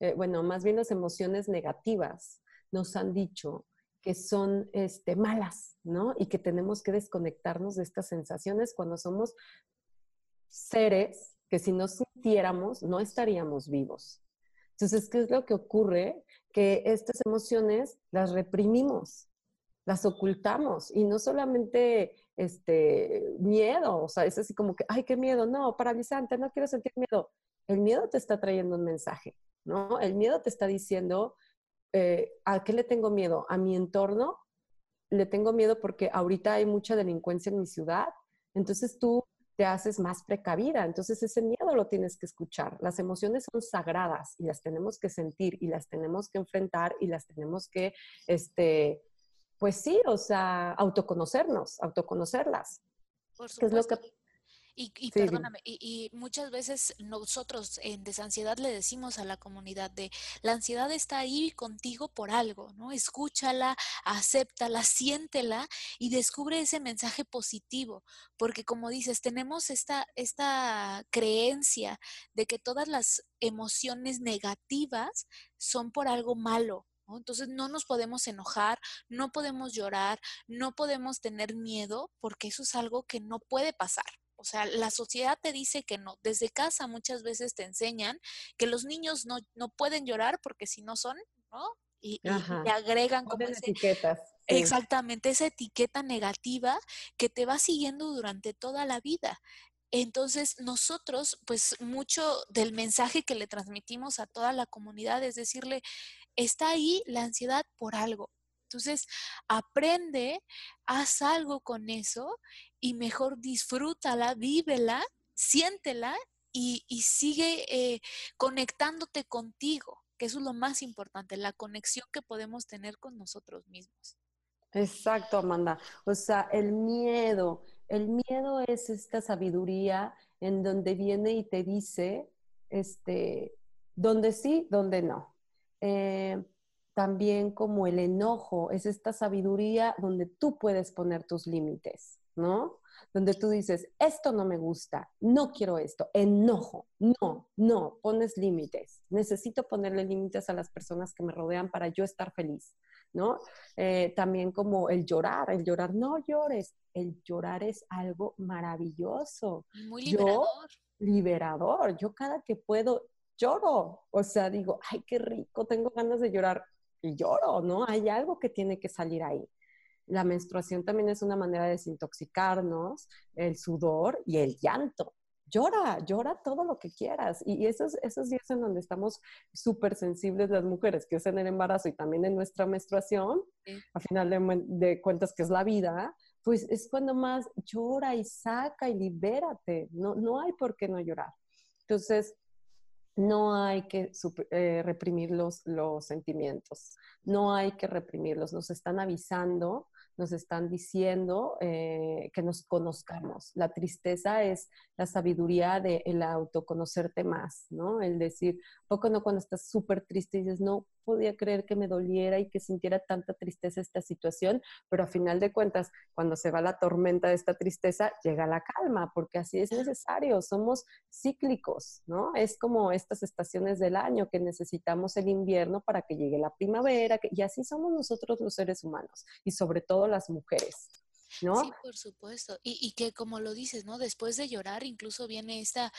eh, bueno, más bien las emociones negativas nos han dicho que son este, malas, ¿no? Y que tenemos que desconectarnos de estas sensaciones cuando somos seres que si no sintiéramos no estaríamos vivos. Entonces, ¿qué es lo que ocurre? Que estas emociones las reprimimos, las ocultamos y no solamente este miedo, o sea, es así como que, ay, qué miedo, no, paralizante, no quiero sentir miedo. El miedo te está trayendo un mensaje, ¿no? El miedo te está diciendo, eh, ¿a qué le tengo miedo? ¿A mi entorno? Le tengo miedo porque ahorita hay mucha delincuencia en mi ciudad, entonces tú te haces más precavida, entonces ese miedo lo tienes que escuchar. Las emociones son sagradas y las tenemos que sentir y las tenemos que enfrentar y las tenemos que, este, pues sí, o sea, autoconocernos, autoconocerlas. Por supuesto. Y, perdóname, y, muchas veces nosotros en desansiedad le decimos a la comunidad de la ansiedad está ahí contigo por algo, ¿no? Escúchala, acéptala, siéntela y descubre ese mensaje positivo, porque como dices, tenemos esta, esta creencia de que todas las emociones negativas son por algo malo, entonces no nos podemos enojar, no podemos llorar, no podemos tener miedo, porque eso es algo que no puede pasar. O sea, la sociedad te dice que no. Desde casa muchas veces te enseñan que los niños no, no pueden llorar porque si no son, ¿no? Y, agregan como etiquetas. Exactamente, esa etiqueta negativa que te va siguiendo durante toda la vida. Entonces, nosotros, pues mucho del mensaje que le transmitimos a toda la comunidad es decirle, está ahí la ansiedad por algo. Entonces, aprende, haz algo con eso y mejor disfrútala, vívela, siéntela y, sigue eh, conectándote contigo, que eso es lo más importante, la conexión que podemos tener con nosotros mismos. Exacto, Amanda. O sea, el miedo, el miedo es esta sabiduría en donde viene y te dice, este, donde sí, donde no. Eh, también como el enojo, es esta sabiduría donde tú puedes poner tus límites, ¿no? Donde tú dices, esto no me gusta, no quiero esto, enojo, no, no, pones límites. Necesito ponerle límites a las personas que me rodean para yo estar feliz, ¿no? Eh, también como el llorar, el llorar, no llores, el llorar es algo maravilloso. Muy liberador. liberador. Yo cada que puedo lloro, o sea, digo, ay, qué rico, tengo ganas de llorar y lloro, ¿no? Hay algo que tiene que salir ahí. La menstruación también es una manera de desintoxicarnos, el sudor y el llanto llora, llora todo lo que quieras. Y esos, esos días en donde estamos súper sensibles las mujeres, que es en el embarazo y también en nuestra menstruación, a final de, cuentas que es la vida, pues es cuando más llora y saca y libérate. No, no hay por qué no llorar. Entonces, no hay que eh, reprimir los, los sentimientos, no hay que reprimirlos, nos están avisando nos están diciendo eh, que nos conozcamos. La tristeza es la sabiduría de el autoconocerte más, ¿no? El decir, poco no cuando estás súper triste y dices, no podía creer que me doliera y que sintiera tanta tristeza esta situación, pero a final de cuentas, cuando se va la tormenta de esta tristeza, llega la calma, porque así es necesario, somos cíclicos, ¿no? Es como estas estaciones del año que necesitamos el invierno para que llegue la primavera, y así somos nosotros los seres humanos, y sobre todo las mujeres. ¿No? Sí, por supuesto. Y, que como lo dices, ¿no? Después de llorar incluso viene esta,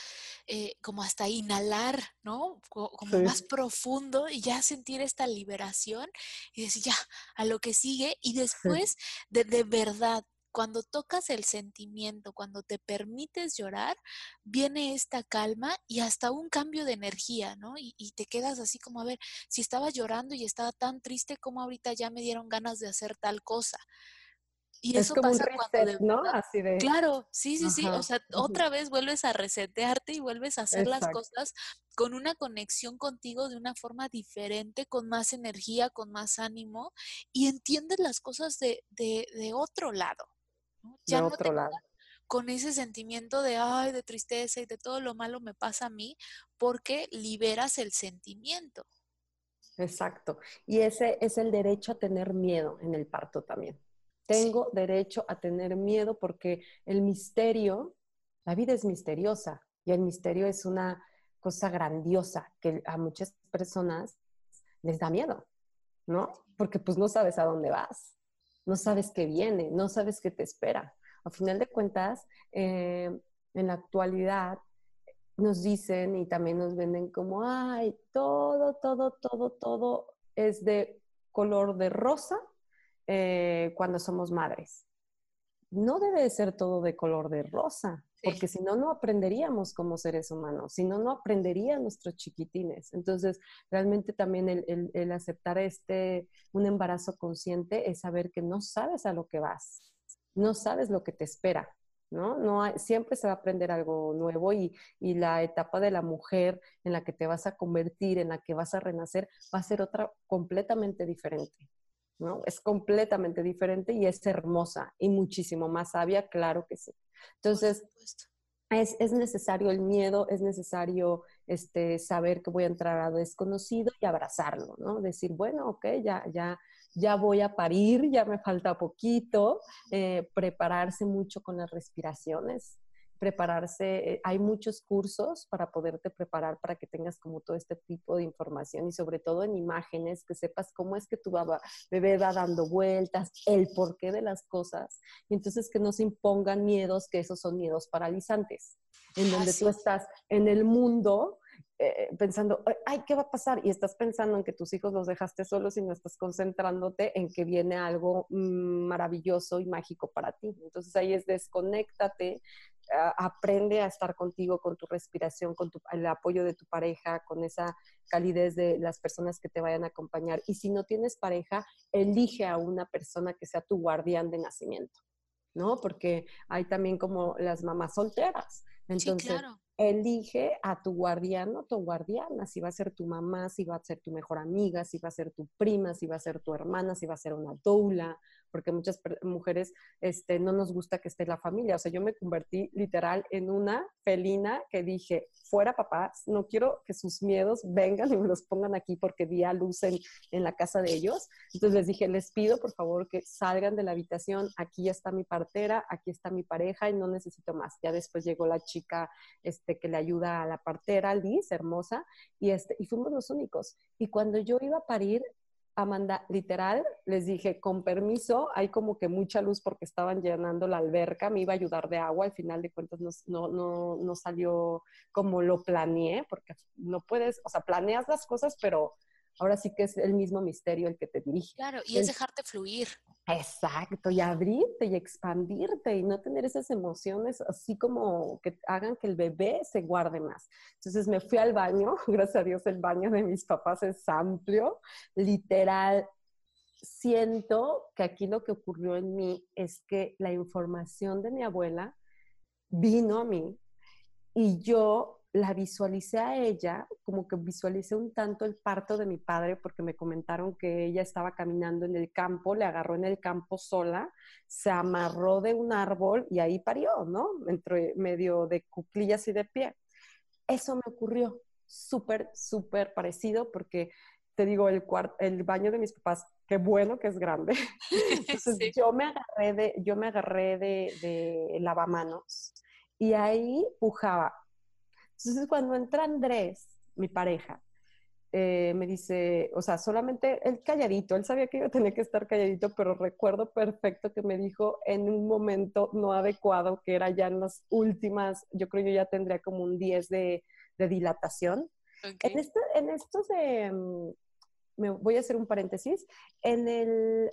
eh, como hasta inhalar, ¿no? Como más profundo y ya sentir esta liberación y decir, ya, a lo que sigue. Y después, de, de verdad, cuando tocas el sentimiento, cuando te permites llorar, viene esta calma y hasta un cambio de energía, ¿no? Y, y, te quedas así como, a ver, si estaba llorando y estaba tan triste como ahorita ya me dieron ganas de hacer tal cosa. Y eso pasa cuando ¿no? Así de... Claro, sí, sí, sí. O sea, otra vez vuelves a resetearte y vuelves a hacer las cosas con una conexión contigo de una forma diferente, con más energía, con más ánimo y entiendes las cosas de, de, de otro lado. Ya de otro lado. Con ese sentimiento de, ay, de tristeza y de todo lo malo me pasa a mí, porque liberas el sentimiento. Exacto. Y ese es el derecho a tener miedo en el parto también. Tengo derecho a tener miedo porque el misterio, la vida es misteriosa y el misterio es una cosa grandiosa que a muchas personas les da miedo, ¿no? Porque pues no sabes a dónde vas, no sabes qué viene, no sabes qué te espera. A final de cuentas, eh, en la actualidad nos dicen y también nos venden como, ay, todo, todo, todo, todo es de color de rosa eh, cuando somos madres. No debe de ser todo de color de rosa, porque si no, no aprenderíamos como seres humanos, si no, no aprenderían nuestros chiquitines. Entonces, realmente también el, el, aceptar este, un embarazo consciente es saber que no sabes a lo que vas, no sabes lo que te espera. ¿no? no siempre se va a aprender algo nuevo y, y, la etapa de la mujer en la que te vas a convertir, en la que vas a renacer, va a ser otra completamente diferente. ¿No? Es completamente diferente y es hermosa y muchísimo más sabia, claro que sí. Entonces, es, es, necesario el miedo, es necesario este, saber que voy a entrar a desconocido y abrazarlo, ¿no? Decir, bueno, ok, ya, ya, ya voy a parir, ya me falta poquito, eh, prepararse mucho con las respiraciones, prepararse, eh, hay muchos cursos para poderte preparar para que tengas como todo este tipo de información y sobre todo en imágenes, que sepas cómo es que tu bebé va dando vueltas, el porqué de las cosas, y entonces que no se impongan miedos, que esos son miedos paralizantes, en donde tú estás en el mundo eh, pensando, ay, ¿qué va a pasar? Y estás pensando en que tus hijos los dejaste solos y no estás concentrándote en que viene algo mm, maravilloso y mágico para ti. Entonces ahí es desconéctate, aprende a estar contigo, con tu respiración, con el apoyo de tu pareja, con esa calidez de las personas que te vayan a acompañar. Y si no tienes pareja, elige a una persona que sea tu guardián de nacimiento, ¿no? Porque hay también como las mamás solteras. Entonces, elige a tu guardián o tu guardiana, si va a ser tu mamá, si va a ser tu mejor amiga, si va a ser tu prima, si va a ser tu hermana, si va a ser una doula, porque muchas mujeres este, no nos gusta que esté la familia. O sea, yo me convertí literal en una felina que dije, fuera papás, no quiero que sus miedos vengan y me los pongan aquí porque di a en, la casa de ellos. Entonces les dije, les pido por favor que salgan de la habitación, aquí está mi partera, aquí está mi pareja y no necesito más. Ya después llegó la chica este, que le ayuda a la partera, Liz, hermosa, y, este, y fuimos los únicos. Y cuando yo iba a parir, Amanda, literal, les dije, con permiso, hay como que mucha luz porque estaban llenando la alberca, me iba a ayudar de agua, al final de cuentas no, no, no, salió como lo planeé, porque no puedes, o sea, planeas las cosas, pero ahora sí que es el mismo misterio el que te dirige. Claro, y es dejarte fluir. Exacto, y abrirte y expandirte y no tener esas emociones así como que hagan que el bebé se guarde más. Entonces me fui al baño, gracias a Dios el baño de mis papás es amplio, literal. Siento que aquí lo que ocurrió en mí es que la información de mi abuela vino a mí y yo la visualicé a ella, como que visualicé un tanto el parto de mi padre, porque me comentaron que ella estaba caminando en el campo, le agarró en el campo sola, se amarró de un árbol y ahí parió, ¿no? Entre medio de cuclillas y de pie. Eso me ocurrió, súper, súper parecido, porque te digo, el, el baño de mis papás, qué bueno que es grande. Entonces yo me agarré de, yo me agarré de, de lavamanos y ahí pujaba entonces, cuando entra Andrés, mi pareja, eh, me dice, o sea, solamente él calladito, él sabía que yo tenía que estar calladito, pero recuerdo perfecto que me dijo en un momento no adecuado, que era ya en las últimas, yo creo yo ya tendría como un 10 de, dilatación. En, este, en estos de, mm, me voy a hacer un paréntesis, en el,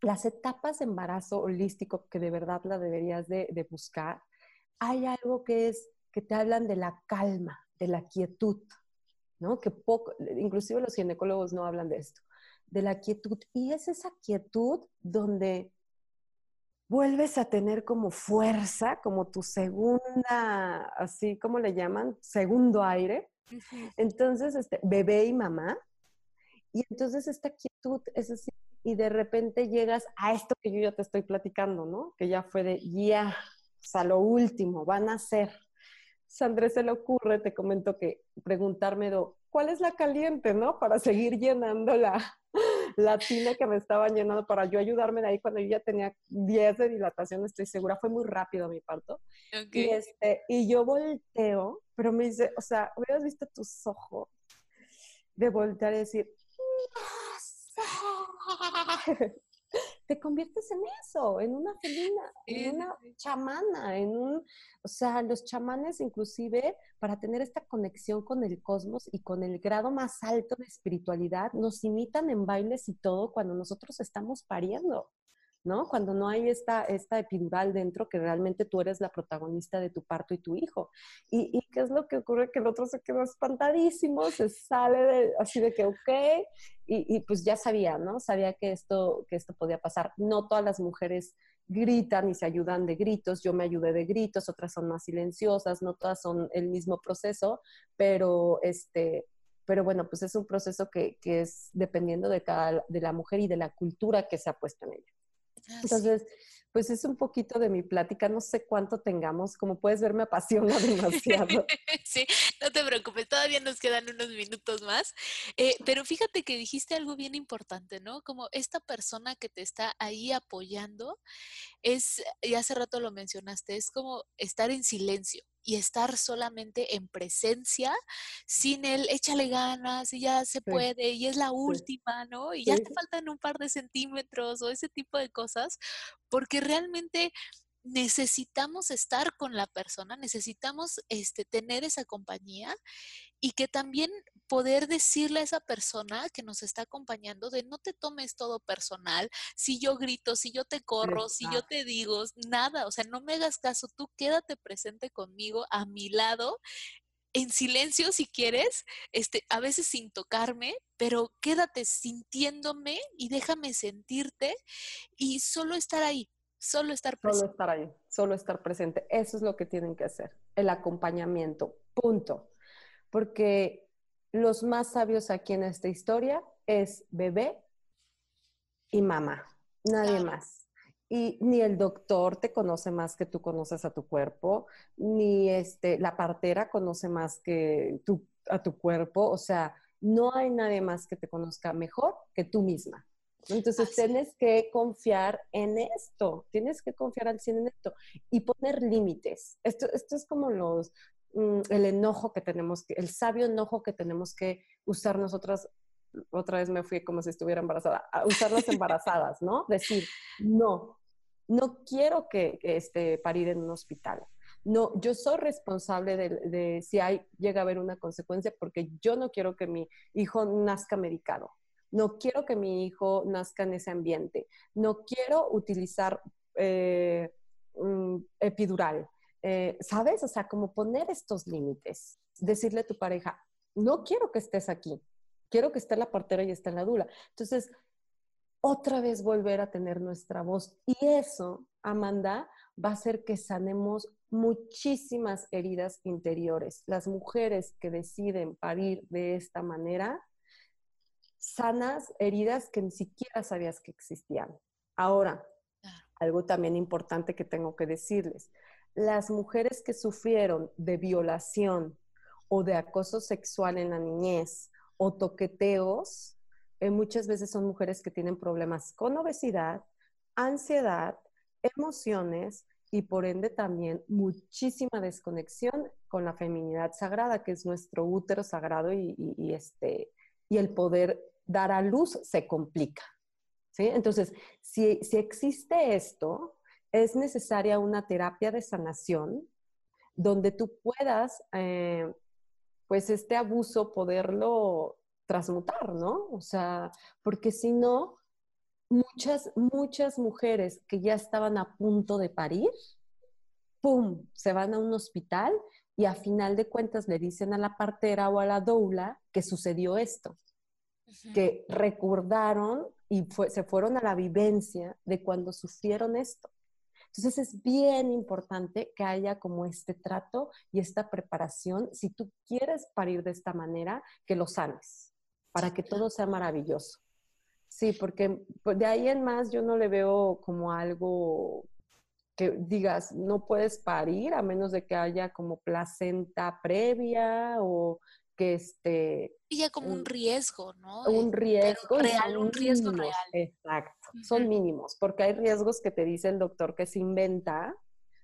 las etapas de embarazo holístico que de verdad la deberías de, de buscar, hay algo que es que te hablan de la calma, de la quietud, ¿no? Que poco, inclusive los ginecólogos no hablan de esto, de la quietud. Y es esa quietud donde vuelves a tener como fuerza, como tu segunda, así como le llaman, segundo aire. Entonces, este, bebé y mamá. Y entonces esta quietud es así, y de repente llegas a esto que yo ya te estoy platicando, ¿no? Que ya fue de, ya, o sea, lo último, van a ser. Andrés se le ocurre, te comento que preguntarme, ¿cuál es la caliente, no? Para seguir llenando la, la tina que me estaba llenando, para yo ayudarme de ahí cuando yo ya tenía 10 de dilatación, estoy segura, fue muy rápido mi parto. Y, este, y yo volteo, pero me dice, o sea, hubieras visto tus ojos de voltear y decir, te conviertes en eso, en una felina, en una chamana, en un, o sea, los chamanes inclusive para tener esta conexión con el cosmos y con el grado más alto de espiritualidad, nos imitan en bailes y todo cuando nosotros estamos pariendo. ¿No? Cuando no hay esta, esta epidural dentro, que realmente tú eres la protagonista de tu parto y tu hijo. ¿Y, qué es lo que ocurre? Que el otro se quedó espantadísimo, se sale de, así de que, ok, y, pues ya sabía, ¿no? Sabía que esto, que esto podía pasar. No todas las mujeres gritan y se ayudan de gritos, yo me ayudé de gritos, otras son más silenciosas, no todas son el mismo proceso, pero este, pero bueno, pues es un proceso que, que es dependiendo de cada, de la mujer y de la cultura que se ha puesto en ella. Ah, Entonces, pues es un poquito de mi plática, no sé cuánto tengamos, como puedes ver me apasiona demasiado. sí, no te preocupes, todavía nos quedan unos minutos más, eh, pero fíjate que dijiste algo bien importante, ¿no? Como esta persona que te está ahí apoyando es, y hace rato lo mencionaste, es como estar en silencio y estar solamente en presencia sin el échale ganas y ya se puede y es la última, ¿no? Y ya te faltan un par de centímetros o ese tipo de cosas, porque realmente necesitamos estar con la persona, necesitamos este, tener esa compañía y que también poder decirle a esa persona que nos está acompañando de no te tomes todo personal, si yo grito, si yo te corro, si yo te digo nada, o sea, no me hagas caso, tú quédate presente conmigo a mi lado en silencio si quieres, este, a veces sin tocarme, pero quédate sintiéndome y déjame sentirte y solo estar ahí, solo estar presente. Solo estar ahí, solo estar presente. Eso es lo que tienen que hacer, el acompañamiento, punto porque los más sabios aquí en esta historia es bebé y mamá. nadie más. Y ni el doctor te conoce más que tú conoces a tu cuerpo, ni este, la partera conoce más que tú a tu cuerpo. O sea, no hay nadie más que te conozca mejor que tú misma. Entonces tienes que confiar en esto, tienes que confiar al 100 en esto y poner límites. Esto, esto es como los, el enojo que tenemos, el sabio enojo que tenemos que usar nosotras. Otra vez me fui como si estuviera embarazada, a usar las embarazadas, ¿no? Decir, no, no quiero que, esté parir en un hospital. No, yo soy responsable de, si hay, llega a haber una consecuencia porque yo no quiero que mi hijo nazca medicado no quiero que mi hijo nazca en ese ambiente, no quiero utilizar eh, epidural, eh, ¿sabes? O sea, como poner estos límites, decirle a tu pareja, no quiero que estés aquí, quiero que esté la partera y esté en la dula. Entonces, otra vez volver a tener nuestra voz. Y eso, Amanda, va a hacer que sanemos muchísimas heridas interiores. Las mujeres que deciden parir de esta manera sanas heridas que ni siquiera sabías que existían. Ahora, algo también importante que tengo que decirles. Las mujeres que sufrieron de violación o de acoso sexual en la niñez o toqueteos, eh, muchas veces son mujeres que tienen problemas con obesidad, ansiedad, emociones y por ende también muchísima desconexión con la feminidad sagrada, que es nuestro útero sagrado y, este, y el poder dar a luz se complica. Entonces, si, existe esto, es necesaria una terapia de sanación donde tú puedas, eh, pues, este abuso poderlo transmutar, ¿no? O sea, porque si no, muchas, muchas mujeres que ya estaban a punto de parir, ¡pum!, se van a un hospital y a final de cuentas le dicen a la partera o a la doula que sucedió esto que recordaron y se fueron a la vivencia de cuando sufrieron esto. Entonces es bien importante que haya como este trato y esta preparación, si tú quieres parir de esta manera, que lo sanes, para que todo sea maravilloso. Sí, porque pues, de ahí en más yo no le veo como algo que digas, no puedes parir a menos de que haya como placenta previa o que este... Y ya como un riesgo, ¿no? Un riesgo. real, un riesgo real. Exacto, son mínimos, porque hay riesgos que te dice el doctor que se inventa,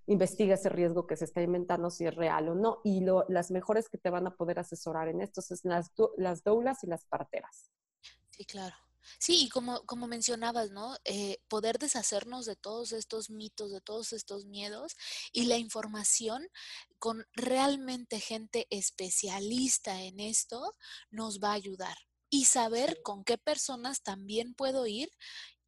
investiga ese riesgo que se está inventando si es real o no, y lo, las mejores que te van a poder asesorar en esto son las, las doulas y las parteras. Sí, claro. Sí, y como, como mencionabas, ¿no? Eh, poder deshacernos de todos estos mitos, de todos estos miedos y la información con realmente gente especialista en esto nos va a ayudar. Y saber con qué personas también puedo ir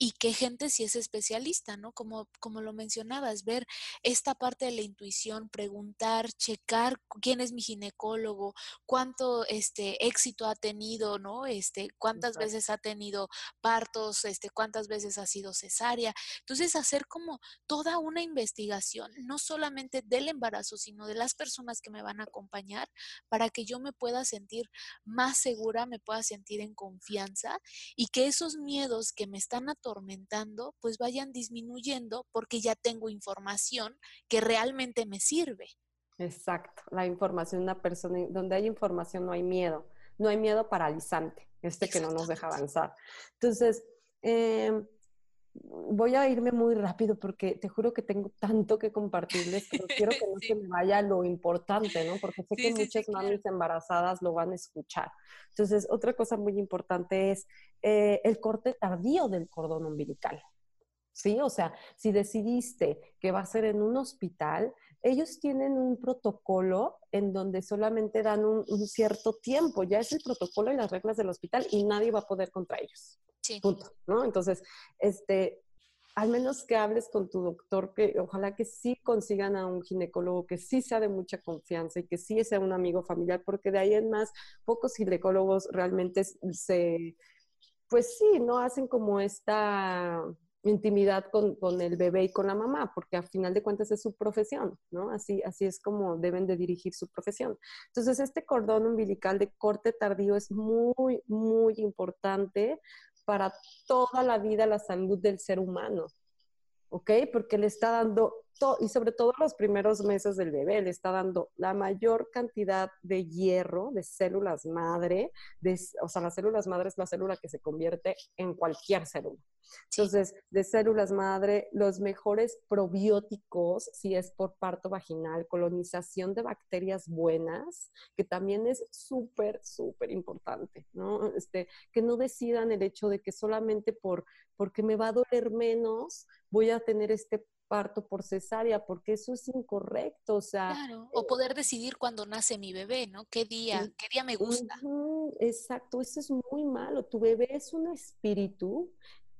y qué gente si es especialista, ¿no? Como, como lo mencionabas, ver esta parte de la intuición, preguntar, checar quién es mi ginecólogo, cuánto este, éxito ha tenido, ¿no? Este, cuántas veces ha tenido partos, este, cuántas veces ha sido cesárea. Entonces, hacer como toda una investigación, no solamente del embarazo, sino de las personas que me van a acompañar, para que yo me pueda sentir más segura, me pueda sentir en confianza y que esos miedos que me están atorando pues vayan disminuyendo porque ya tengo información que realmente me sirve. Exacto, la información, una persona, donde hay información no hay miedo, no hay miedo paralizante, este que no nos deja avanzar. Entonces, em, voy a irme muy rápido porque te juro que tengo tanto que compartirles, pero quiero que no se me vaya lo importante, ¿no? Porque sé que muchas mamis embarazadas lo van a escuchar. Entonces, otra cosa muy importante es eh, el corte tardío del cordón umbilical. ¿Sí? O sea, si decidiste que va a ser en un hospital, ellos tienen un protocolo en donde solamente dan un, un cierto tiempo, ya es el protocolo y las reglas del hospital y nadie va a poder contra ellos. Punto, ¿no? Entonces, este, al menos que hables con tu doctor, que ojalá que sí consigan a un ginecólogo que sí sea de mucha confianza y que sí sea un amigo familiar, porque de ahí en más, pocos ginecólogos realmente se, pues sí, no hacen como esta intimidad con, con, el bebé y con la mamá, porque al final de cuentas es su profesión, ¿no? Así, así es como deben de dirigir su profesión. Entonces, este cordón umbilical de corte tardío es muy, muy importante para toda la vida la salud del ser humano. ¿ok? Porque le está dando, y sobre todo los primeros meses del bebé, le está dando la mayor cantidad de hierro, de células madre, de, o sea, las células madre es la célula que se convierte en cualquier célula. Entonces, de células madre, los mejores probióticos, si es por parto vaginal, colonización de bacterias buenas, que también es súper, súper importante, ¿no? Este, que no decidan el hecho de que solamente por, porque me va a doler menos, voy a tener este parto por cesárea, porque eso es incorrecto, o sea. Claro, o poder decidir cuándo nace mi bebé, ¿no? ¿Qué día? ¿Qué día me gusta? exacto, eso es muy malo. Tu bebé es un espíritu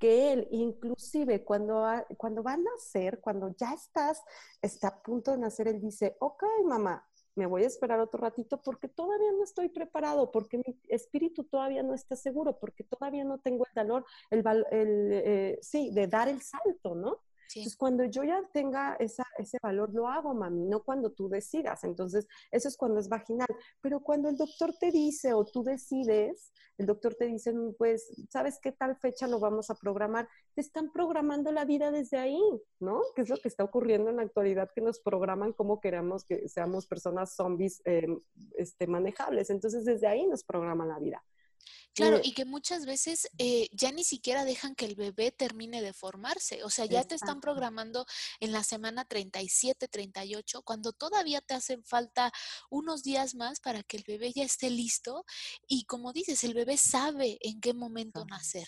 que él, inclusive cuando, cuando va a nacer, cuando ya estás, está a punto de nacer, él dice, ok, mamá, me voy a esperar otro ratito porque todavía no estoy preparado, porque mi espíritu todavía no está seguro, porque todavía no tengo el valor, el, el eh, sí, de dar el salto, ¿no? Entonces, cuando yo ya tenga ese valor, lo hago, mami, no cuando tú decidas. Entonces, eso es cuando es vaginal. Pero cuando el doctor te dice o tú decides, el doctor te dice, mm, pues, ¿sabes qué tal fecha lo vamos a programar? Te están programando la vida desde ahí, ¿no? Que es lo que está ocurriendo en la actualidad, que nos programan como queramos que seamos personas zombies em, este, manejables. Entonces, desde ahí nos programan la vida. Claro, y que muchas veces eh, ya ni siquiera dejan que el bebé termine de formarse. O sea, ya te están programando en la semana 37, 38, cuando todavía te hacen falta unos días más para que el bebé ya esté listo. Y como dices, el bebé sabe en qué momento nacer.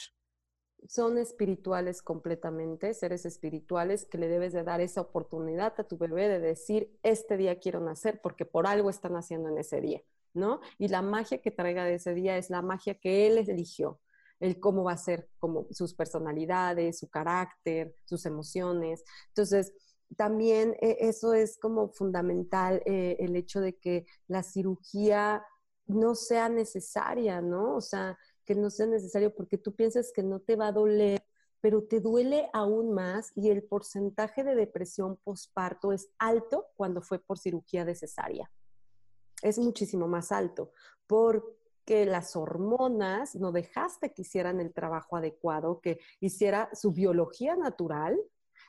Son espirituales completamente, seres espirituales que le debes de dar esa oportunidad a tu bebé de decir, este día quiero nacer, porque por algo están haciendo en ese día. ¿No? Y la magia que traiga de ese día es la magia que él eligió, el cómo va a ser, como sus personalidades, su carácter, sus emociones. Entonces, también eh, eso es como fundamental, eh, el hecho de que la cirugía no sea necesaria, ¿no? O sea, que no sea necesario porque tú piensas que no te va a doler, pero te duele aún más y el porcentaje de depresión postparto es alto cuando fue por cirugía de cesárea es muchísimo más alto porque las hormonas no dejaste que hicieran el trabajo adecuado, que hiciera su biología natural.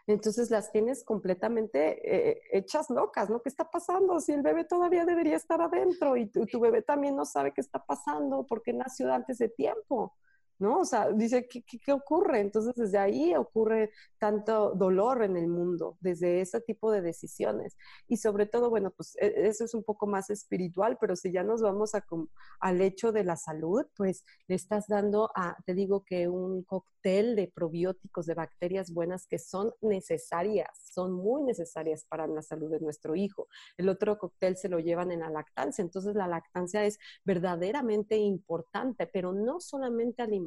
Entonces las tienes completamente eh, hechas locas, ¿no? ¿Qué está pasando? Si el bebé todavía debería estar adentro y tu, tu bebé también no sabe qué está pasando porque nació antes de tiempo. ¿No? O sea, dice, ¿qué, ¿qué, ocurre? Entonces, desde ahí ocurre tanto dolor en el mundo, desde ese tipo de decisiones. Y sobre todo, bueno, pues e, eso es un poco más espiritual, pero si ya nos vamos al hecho de la salud, pues le estás dando a, te digo que un cóctel de probióticos, de bacterias buenas que son necesarias, son muy necesarias para la salud de nuestro hijo. El otro cóctel se lo llevan en la lactancia, entonces la lactancia es verdaderamente importante, pero no solamente alimentar,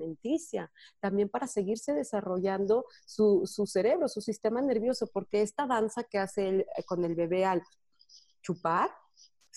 también para seguirse desarrollando su, su cerebro, su sistema nervioso, porque esta danza que hace eh, con el bebé al chupar,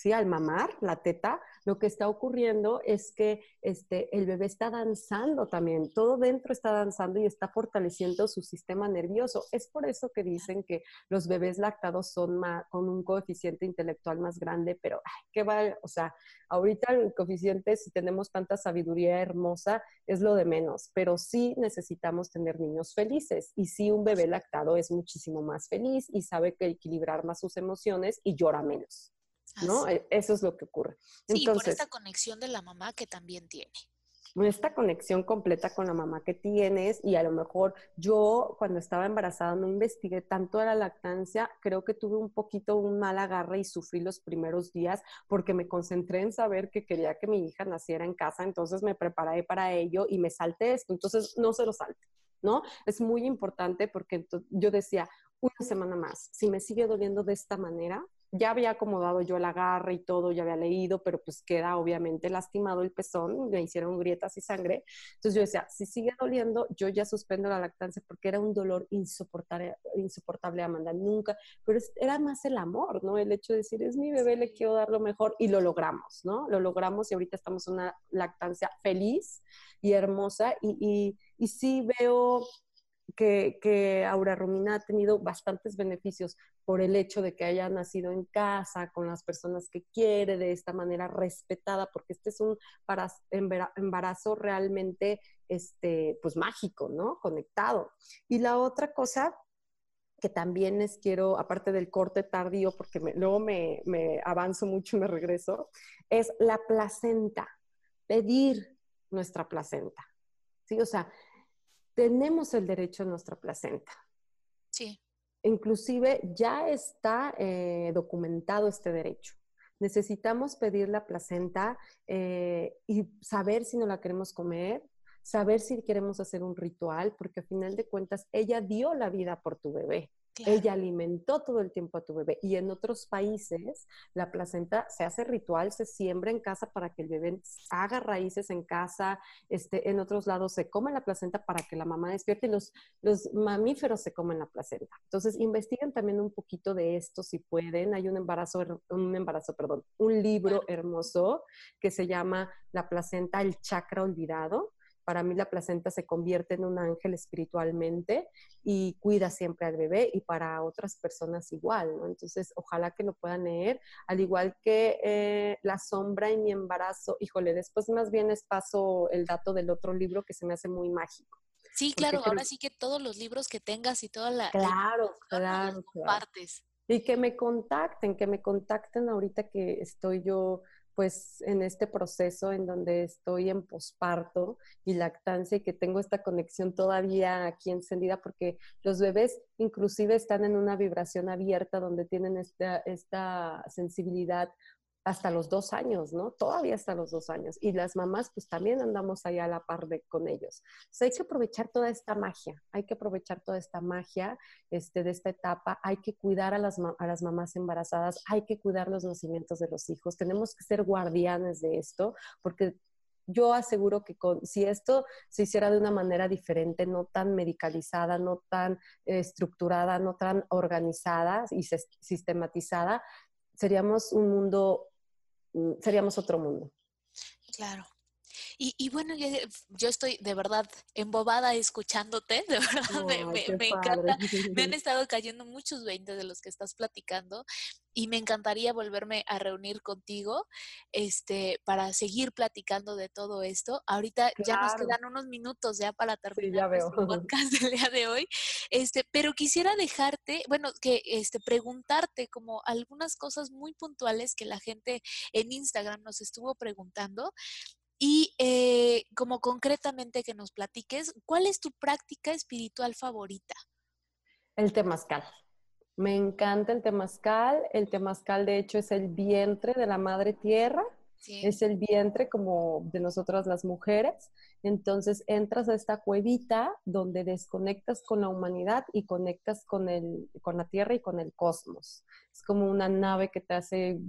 ¿sí? al mamar la teta, lo que está ocurriendo es que este, el bebé está danzando también, todo dentro está danzando y está fortaleciendo su sistema nervioso. Es por eso que dicen que los bebés lactados son más, con un coeficiente intelectual más grande, pero ¿qué va? O sea, ahorita el coeficiente, si tenemos tanta sabiduría hermosa, es lo de menos, pero sí necesitamos tener niños felices y sí un bebé lactado es muchísimo más feliz y sabe que equilibrar más sus emociones y llora menos. ¿No? E, eso es lo que ocurre. Sí, por esta conexión de la mamá que también tiene. Esta conexión completa con la mamá que tienes y a lo mejor yo cuando estaba embarazada no investigué tanto de la lactancia, creo que tuve un poquito un mal agarre y sufrí los primeros días porque me concentré en saber que quería que mi hija naciera en casa, entonces me preparé para ello y me salté esto, entonces no se lo salte. ¿No? Es muy importante porque yo decía, una semana más, si me sigue doliendo de esta manera, ya había acomodado yo el agarre y todo, ya había leído, pero pues queda obviamente lastimado el pezón, me hicieron grietas y sangre. Entonces yo decía, si sigue doliendo, yo ya suspendo la lactancia porque era un dolor insoportable, insoportable Amanda, nunca, pero era más el amor, ¿no? El hecho de decir, es mi bebé, le quiero dar lo mejor y lo logramos, ¿no? Lo logramos y ahorita estamos en una lactancia feliz y hermosa y, y, y sí veo que, Aura Romina ha tenido bastantes beneficios por el hecho de que haya nacido en casa, con las personas que quiere, de esta manera respetada, porque este es un embarazo realmente este, pues mágico, ¿no? Conectado. Y la otra cosa que también les quiero, aparte del corte tardío, porque luego me, me avanzo mucho y me regreso, es la placenta, pedir nuestra placenta. ¿Sí? O sea, tenemos el derecho a nuestra placenta. Sí. Inclusive ya está eh, documentado este derecho. Necesitamos pedir la placenta eh, y saber si no la queremos comer, saber si queremos hacer un ritual, porque a final de cuentas ella dio la vida por tu bebé. Ella alimentó todo el tiempo a tu bebé. Y en otros países, la placenta se hace ritual, se siembra en casa para que el bebé haga raíces en casa. Este, en otros lados se come la placenta para que la mamá despierte y los, los mamíferos se comen la placenta. Entonces, investiguen también un poquito de esto si pueden. Hay un embarazo, un embarazo, perdón, un libro hermoso que se llama La placenta, el chakra olvidado para mí la placenta se convierte en un ángel espiritualmente y cuida siempre al bebé y para otras personas igual, ¿no? Entonces, ojalá que lo puedan leer, al igual que eh, La sombra en mi embarazo. Híjole, después más bien les paso el dato del otro libro que se me hace muy mágico. Sí, claro, ahora sí que todos los libros que tengas y toda la... Claro. Y que me contacten, que me contacten ahorita que estoy yo pues en este proceso en donde estoy en posparto y lactancia y que tengo esta conexión todavía aquí encendida porque los bebés inclusive están en una vibración abierta donde tienen esta, esta sensibilidad hasta los dos años, ¿no? Todavía hasta los dos años. Y las mamás, pues también andamos ahí a la par de con ellos. hay que aprovechar toda esta magia, hay que aprovechar toda esta magia este, de esta etapa, hay que cuidar a las, a las mamás embarazadas, hay que cuidar los nacimientos de los hijos, tenemos que ser guardianes de esto, porque yo aseguro que con, si esto se hiciera de una manera diferente, no tan medicalizada, no tan estructurada, no tan organizada y sistematizada, seríamos un mundo seríamos otro mundo. Claro. Y, bueno, yo estoy de verdad embobada escuchándote, de verdad me, encanta. Me han estado cayendo muchos 20 de los que estás platicando y me encantaría volverme a reunir contigo este, para seguir platicando de todo esto. Ahorita ya nos quedan unos minutos ya para terminar sí, ya podcast del día de hoy, este, pero quisiera dejarte, bueno, que este, preguntarte como algunas cosas muy puntuales que la gente en Instagram nos estuvo preguntando y eh, como concretamente que nos platiques, ¿cuál es tu práctica espiritual favorita? El temazcal. Me encanta el temazcal. El temazcal, de hecho, es el vientre de la madre tierra. Es el vientre como de nosotras las mujeres. Entonces entras a esta cuevita donde desconectas con la humanidad y conectas con, el, con la tierra y con el cosmos. Es como una nave que te hace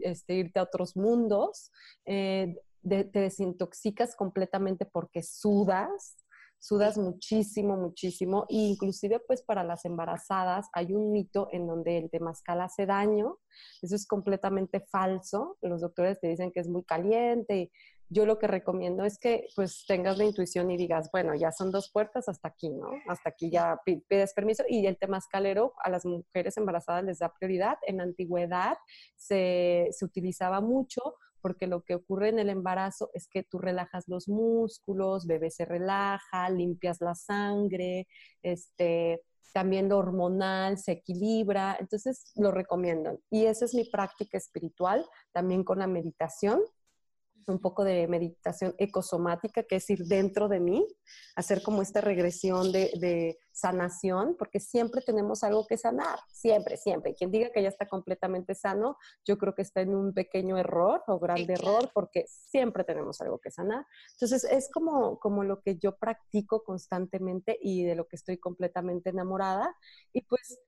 este, irte a otros mundos. Eh, te desintoxicas completamente porque sudas, sudas muchísimo, muchísimo, e inclusive pues para las embarazadas hay un mito en donde el temazcal hace daño, eso es completamente falso, los doctores te dicen que es muy caliente, yo lo que recomiendo es que pues tengas la intuición y digas, bueno, ya son dos puertas hasta aquí, ¿no? Hasta aquí ya pides permiso y el temazcalero a las mujeres embarazadas les da prioridad. En la antigüedad se, se utilizaba mucho porque lo que ocurre en el embarazo es que tú relajas los músculos, bebé se relaja, limpias la sangre, este, también lo hormonal se equilibra, entonces lo recomiendo. Y esa es mi práctica espiritual, también con la meditación un poco de meditación ecosomática, que es ir dentro de mí, hacer como esta regresión de, sanación, porque siempre tenemos algo que sanar, siempre, siempre. Quien diga que ya está completamente sano, yo creo que está en un pequeño error o grande error, porque siempre tenemos algo que sanar. Entonces, es como, como lo que yo practico constantemente y de lo que estoy completamente enamorada. Y pues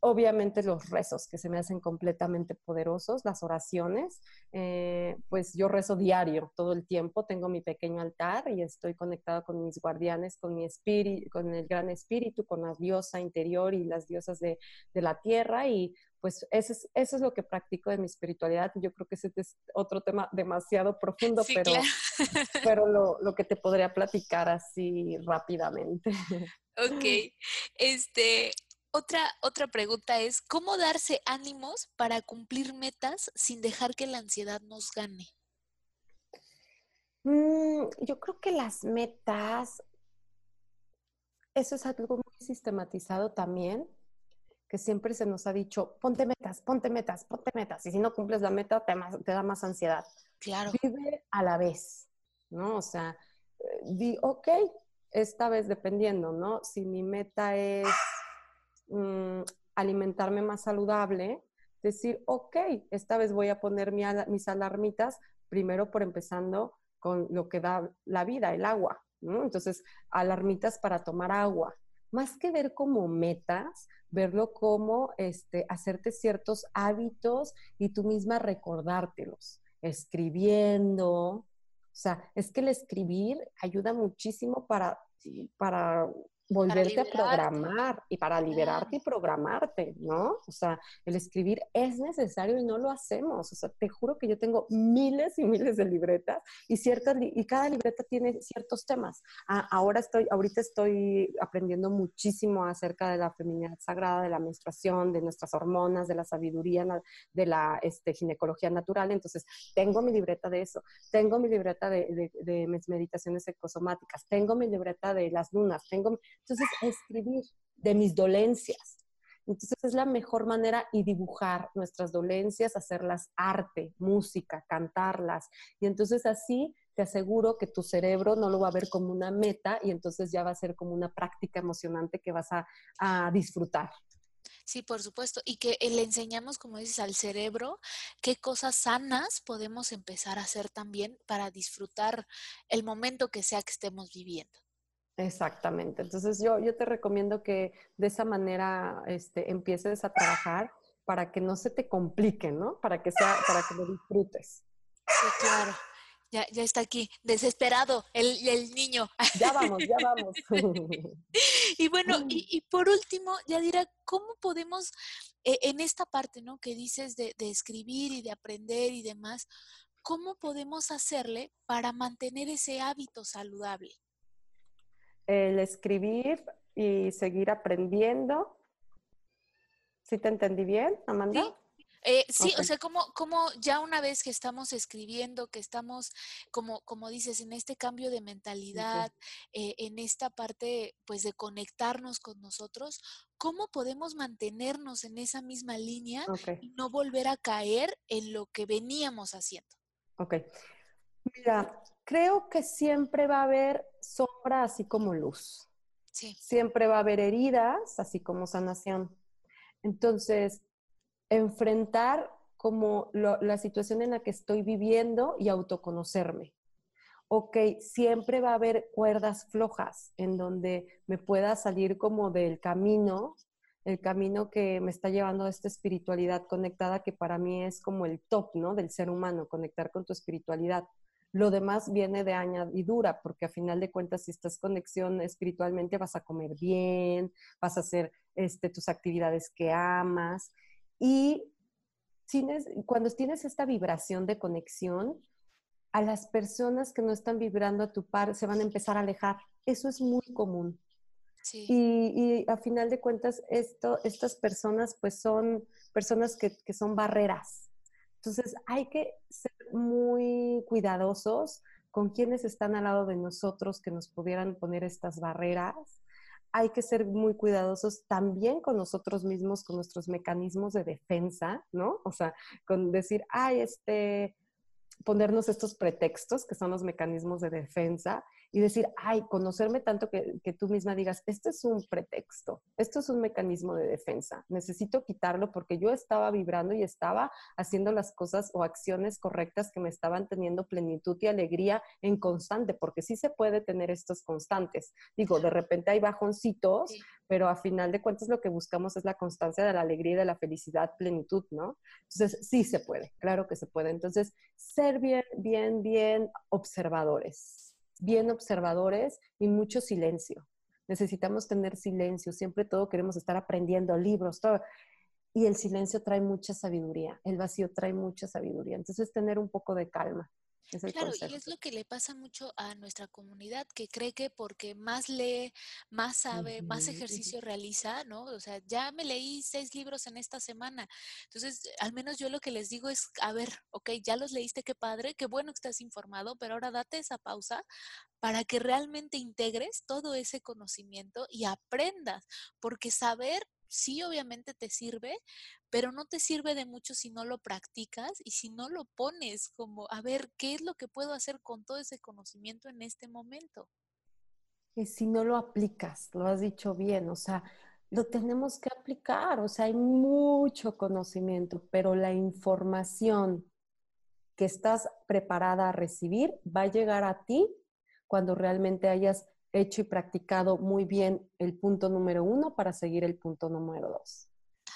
Obviamente los rezos que se me hacen completamente poderosos, las oraciones, eh, pues yo rezo diario, todo el tiempo, tengo mi pequeño altar y estoy conectada con mis guardianes, con mi espíritu, con el gran espíritu, con la diosa interior y las diosas de, de la tierra y pues eso es, eso es lo que practico de mi espiritualidad. Yo creo que ese es otro tema demasiado profundo, pero, pero lo, lo, que te podría platicar así rápidamente. Ok. Este, otra, otra pregunta es, ¿cómo darse ánimos para cumplir metas sin dejar que la ansiedad nos gane? Mm, yo creo que las metas, eso es algo muy sistematizado también, que siempre se nos ha dicho, ponte metas, ponte metas, ponte metas, y si no cumples la meta te, te da más ansiedad. Claro. Vive a la vez, ¿no? O sea, eh, di, ok, esta vez dependiendo, ¿no? Si mi meta es mm, alimentarme más saludable, decir, ok, esta vez voy a poner mis alarmitas, primero por empezando con lo que da la vida, el agua, ¿no? Entonces, alarmitas para tomar agua. Más que ver como metas, verlo como este, hacerte ciertos hábitos y tú misma recordártelos, escribiendo. O sea, es que el escribir ayuda muchísimo para, para volverte a programar y para liberarte y programarte, ¿no? O sea, el escribir es necesario y no lo hacemos. O sea, te juro que yo tengo miles y miles de libretas y ciertas y cada libreta tiene ciertos temas. ahora estoy, ahorita estoy aprendiendo muchísimo acerca de la feminidad sagrada, de la menstruación, de nuestras hormonas, de la sabiduría, de la este, ginecología natural. Entonces, tengo mi libreta de eso, tengo mi libreta de, de, de meditaciones ecosomáticas, tengo mi libreta de las lunas, tengo entonces, escribir de mis dolencias. Entonces es la mejor manera y dibujar nuestras dolencias, hacerlas arte, música, cantarlas. Y entonces así te aseguro que tu cerebro no lo va a ver como una meta y entonces ya va a ser como una práctica emocionante que vas a, disfrutar. Sí, por supuesto. Y que le enseñamos, como dices, al cerebro qué cosas sanas podemos empezar a hacer también para disfrutar el momento que sea que estemos viviendo. Exactamente. Entonces yo, yo te recomiendo que de esa manera este, empieces a trabajar para que no se te complique, ¿no? Para que sea, para que lo disfrutes. Sí, claro. Ya, ya está aquí, desesperado, el, el niño. Ya vamos, ya vamos. y bueno, y, y, por último, ya dirá, ¿cómo podemos, eh, en esta parte, ¿no? Que dices de, de escribir y de aprender y demás, ¿cómo podemos hacerle para mantener ese hábito saludable? El escribir y seguir aprendiendo. ¿Sí te entendí bien, Amanda? Sí. Eh, sí, o sea, como, como ya una vez que estamos escribiendo, que estamos, como, como dices, en este cambio de mentalidad, eh, en esta parte, pues, de conectarnos con nosotros, ¿cómo podemos mantenernos en esa misma línea y no volver a caer en lo que veníamos haciendo? Ok. Mira, creo que siempre va a haber sombra así como luz. Sí. Siempre va a haber heridas así como sanación. Entonces, enfrentar como la situación en la que estoy viviendo y autoconocerme. Ok, siempre va a haber cuerdas flojas en donde me pueda salir como del camino, el camino que me está llevando a esta espiritualidad conectada, que para mí es como el top, ¿no? Del ser humano, conectar con tu espiritualidad. Lo demás viene de añadidura, porque a final de cuentas, si estás conexión espiritualmente, vas a comer bien, vas a hacer este, tus actividades que amas. Y tienes, cuando tienes esta vibración de conexión, a las personas que no están vibrando a tu par se van a empezar a alejar. Eso es muy común. Sí. Y, y, a final de cuentas, esto, estas personas pues son personas que, que son barreras. Entonces hay que ser muy cuidadosos con quienes están al lado de nosotros que nos pudieran poner estas barreras. Hay que ser muy cuidadosos también con nosotros mismos, con nuestros mecanismos de defensa, ¿no? O sea, con decir, ay, este, ponernos estos pretextos que son los mecanismos de defensa y decir, ay, conocerme tanto que, que, tú misma digas, esto es un pretexto, esto es un mecanismo de defensa, necesito quitarlo porque yo estaba vibrando y estaba haciendo las cosas o acciones correctas que me estaban teniendo plenitud y alegría en constante, porque sí se puede tener estos constantes. Digo, de repente hay bajoncitos, pero a final de cuentas lo que buscamos es la constancia de la alegría y de la felicidad, plenitud, ¿no? Entonces, sí se puede, claro que se puede. Entonces, ser bien, bien, bien observadores bien observadores y mucho silencio. Necesitamos tener silencio, siempre todo queremos estar aprendiendo, libros, todo. y el silencio trae mucha sabiduría, el vacío trae mucha sabiduría. Entonces, tener un poco de calma. Es el Claro, consejo. y es lo que le pasa mucho a nuestra comunidad, que cree que porque más lee, más sabe, más ejercicio realiza, ¿no? O sea, ya me leí seis libros en esta semana. Entonces, al menos yo lo que les digo es, a ver, ok, ya los leíste, qué padre, qué bueno que estás informado, pero ahora date esa pausa para que realmente integres todo ese conocimiento y aprendas, porque saber sí obviamente te sirve, pero no te sirve de mucho si no lo practicas y si no lo pones como, a ver, ¿qué es lo que puedo hacer con todo ese conocimiento en este momento? Y si no lo aplicas, lo has dicho bien, o sea, lo tenemos que aplicar, o sea, hay mucho conocimiento, pero la información que estás preparada a recibir va a llegar a ti cuando realmente hayas hecho y practicado muy bien el punto número uno para seguir el punto número dos.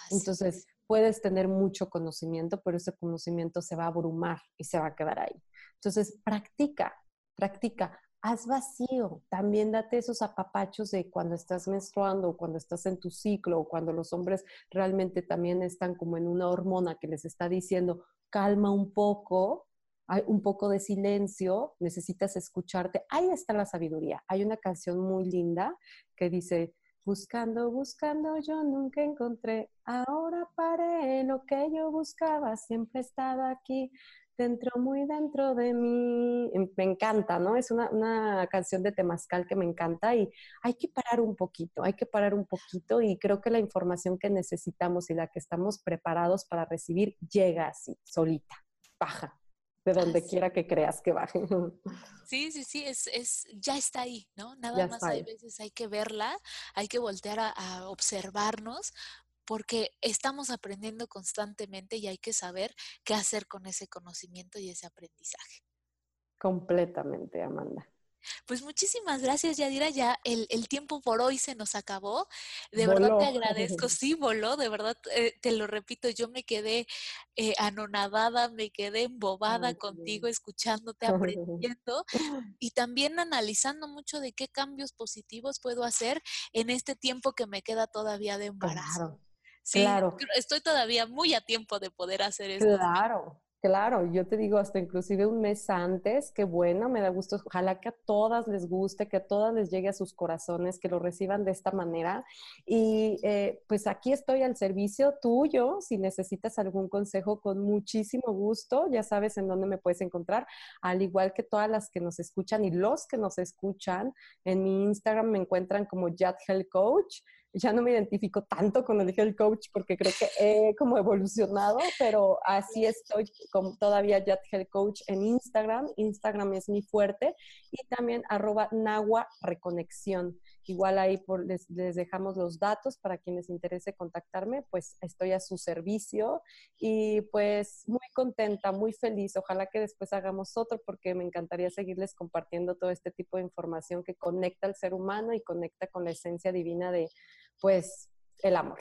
Así Entonces, es. puedes tener mucho conocimiento, pero ese conocimiento se va a abrumar y se va a quedar ahí. Entonces, practica, practica, haz vacío. También date esos apapachos de cuando estás menstruando o cuando estás en tu ciclo o cuando los hombres realmente también están como en una hormona que les está diciendo, calma un poco, hay un poco de silencio, necesitas escucharte. Ahí está la sabiduría. Hay una canción muy linda que dice, buscando, buscando, yo nunca encontré. Ahora paré, lo que yo buscaba siempre estaba aquí, dentro, muy dentro de mí. Me encanta, ¿no? Es una, una canción de Temazcal que me encanta y hay que parar un poquito, hay que parar un poquito y creo que la información que necesitamos y la que estamos preparados para recibir llega así, solita, baja de donde quiera que creas que baje. Sí, sí, sí, es, es, ya está ahí, ¿no? Nada Ya más hay veces hay que verla, hay que voltear a, a observarnos, porque estamos aprendiendo constantemente y hay que saber qué hacer con ese conocimiento y ese aprendizaje. Completamente, Amanda. Pues muchísimas gracias, Yadira. Ya el, el tiempo por hoy se nos acabó. De verdad te agradezco. Sí, voló, de verdad, eh, te lo repito, yo me quedé eh, anonadada, me quedé embobada Ay, contigo, bien. escuchándote, aprendiendo y también analizando mucho de qué cambios positivos puedo hacer en este tiempo que me queda todavía de embarazo. Claro, Sí, claro. estoy todavía muy a tiempo de poder hacer esto. Claro, claro. Yo te digo, hasta inclusive un mes antes, qué bueno, me da gusto. Ojalá que a todas les guste, que a todas les llegue a sus corazones, que lo reciban de esta manera. Y eh, pues aquí estoy al servicio tuyo. Si necesitas algún consejo, con muchísimo gusto, ya sabes en dónde me puedes encontrar. Al igual que todas las que nos escuchan y los que nos escuchan, en mi Instagram me encuentran como Yat Health Coach ya no me identifico tanto con el health coach porque creo que he como evolucionado, pero así estoy como todavía Yat Health Coach en Instagram. Instagram es mi fuerte y también arroba Nahua Reconexión. Igual ahí por, les, les, dejamos los datos para quienes interese contactarme, pues estoy a su servicio y pues muy contenta, muy feliz. Ojalá que después hagamos otro porque me encantaría seguirles compartiendo todo este tipo de información que conecta al ser humano y conecta con la esencia divina de pues el amor.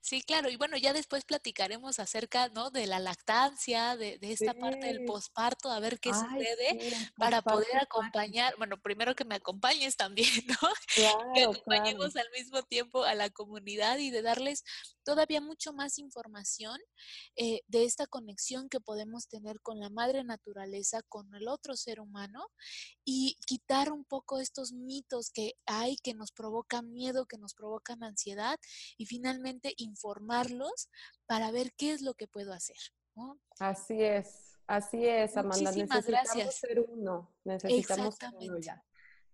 Sí, claro, y bueno, ya después platicaremos acerca, ¿no? De la lactancia, de, de esta Sí. parte del posparto, a ver qué Ay, sucede sí, para poder acompañar, bueno, primero que me acompañes también, ¿no? que claro. acompañemos al mismo tiempo a la comunidad y de darles todavía mucho más información eh, de esta conexión que podemos tener con la madre naturaleza, con el otro ser humano y quitar un poco estos mitos que hay que nos provocan miedo, que nos provocan ansiedad y finalmente informarlos para ver qué es lo que puedo hacer. ¿no? Así es, así es, Amanda. Muchísimas necesitamos gracias. ser uno, necesitamos ser uno ya.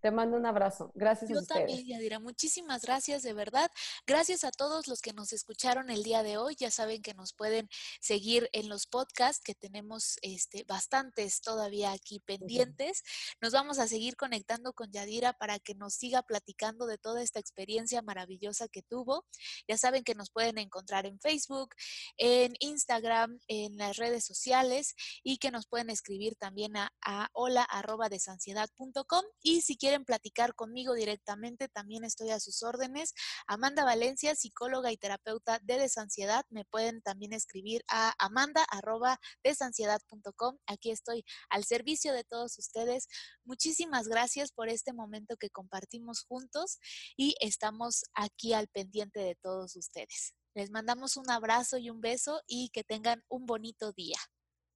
Te mando un abrazo. Gracias a Yo ustedes. también, Yadira. Muchísimas gracias, de verdad. Gracias a todos los que nos escucharon el día de hoy. Ya saben que nos pueden seguir en los podcasts, que tenemos este, bastantes todavía aquí pendientes. Nos vamos a seguir conectando con Yadira para que nos siga platicando de toda esta experiencia maravillosa que tuvo. Ya saben que nos pueden encontrar en Facebook, en Instagram, en las redes sociales y que nos pueden escribir también a, a hola arroba desansiedad.com. Y si quieren quieren platicar conmigo directamente, también estoy a sus órdenes. Amanda Valencia, psicóloga y terapeuta de desansiedad, me pueden también escribir a amanda.desansiedad.com. Aquí estoy al servicio de todos ustedes. Muchísimas gracias por este momento que compartimos juntos y estamos aquí al pendiente de todos ustedes. Les mandamos un abrazo y un beso y que tengan un bonito día.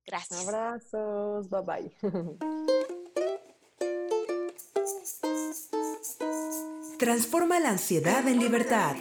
Gracias. Abrazos, bye bye. Transforma la ansiedad en libertad.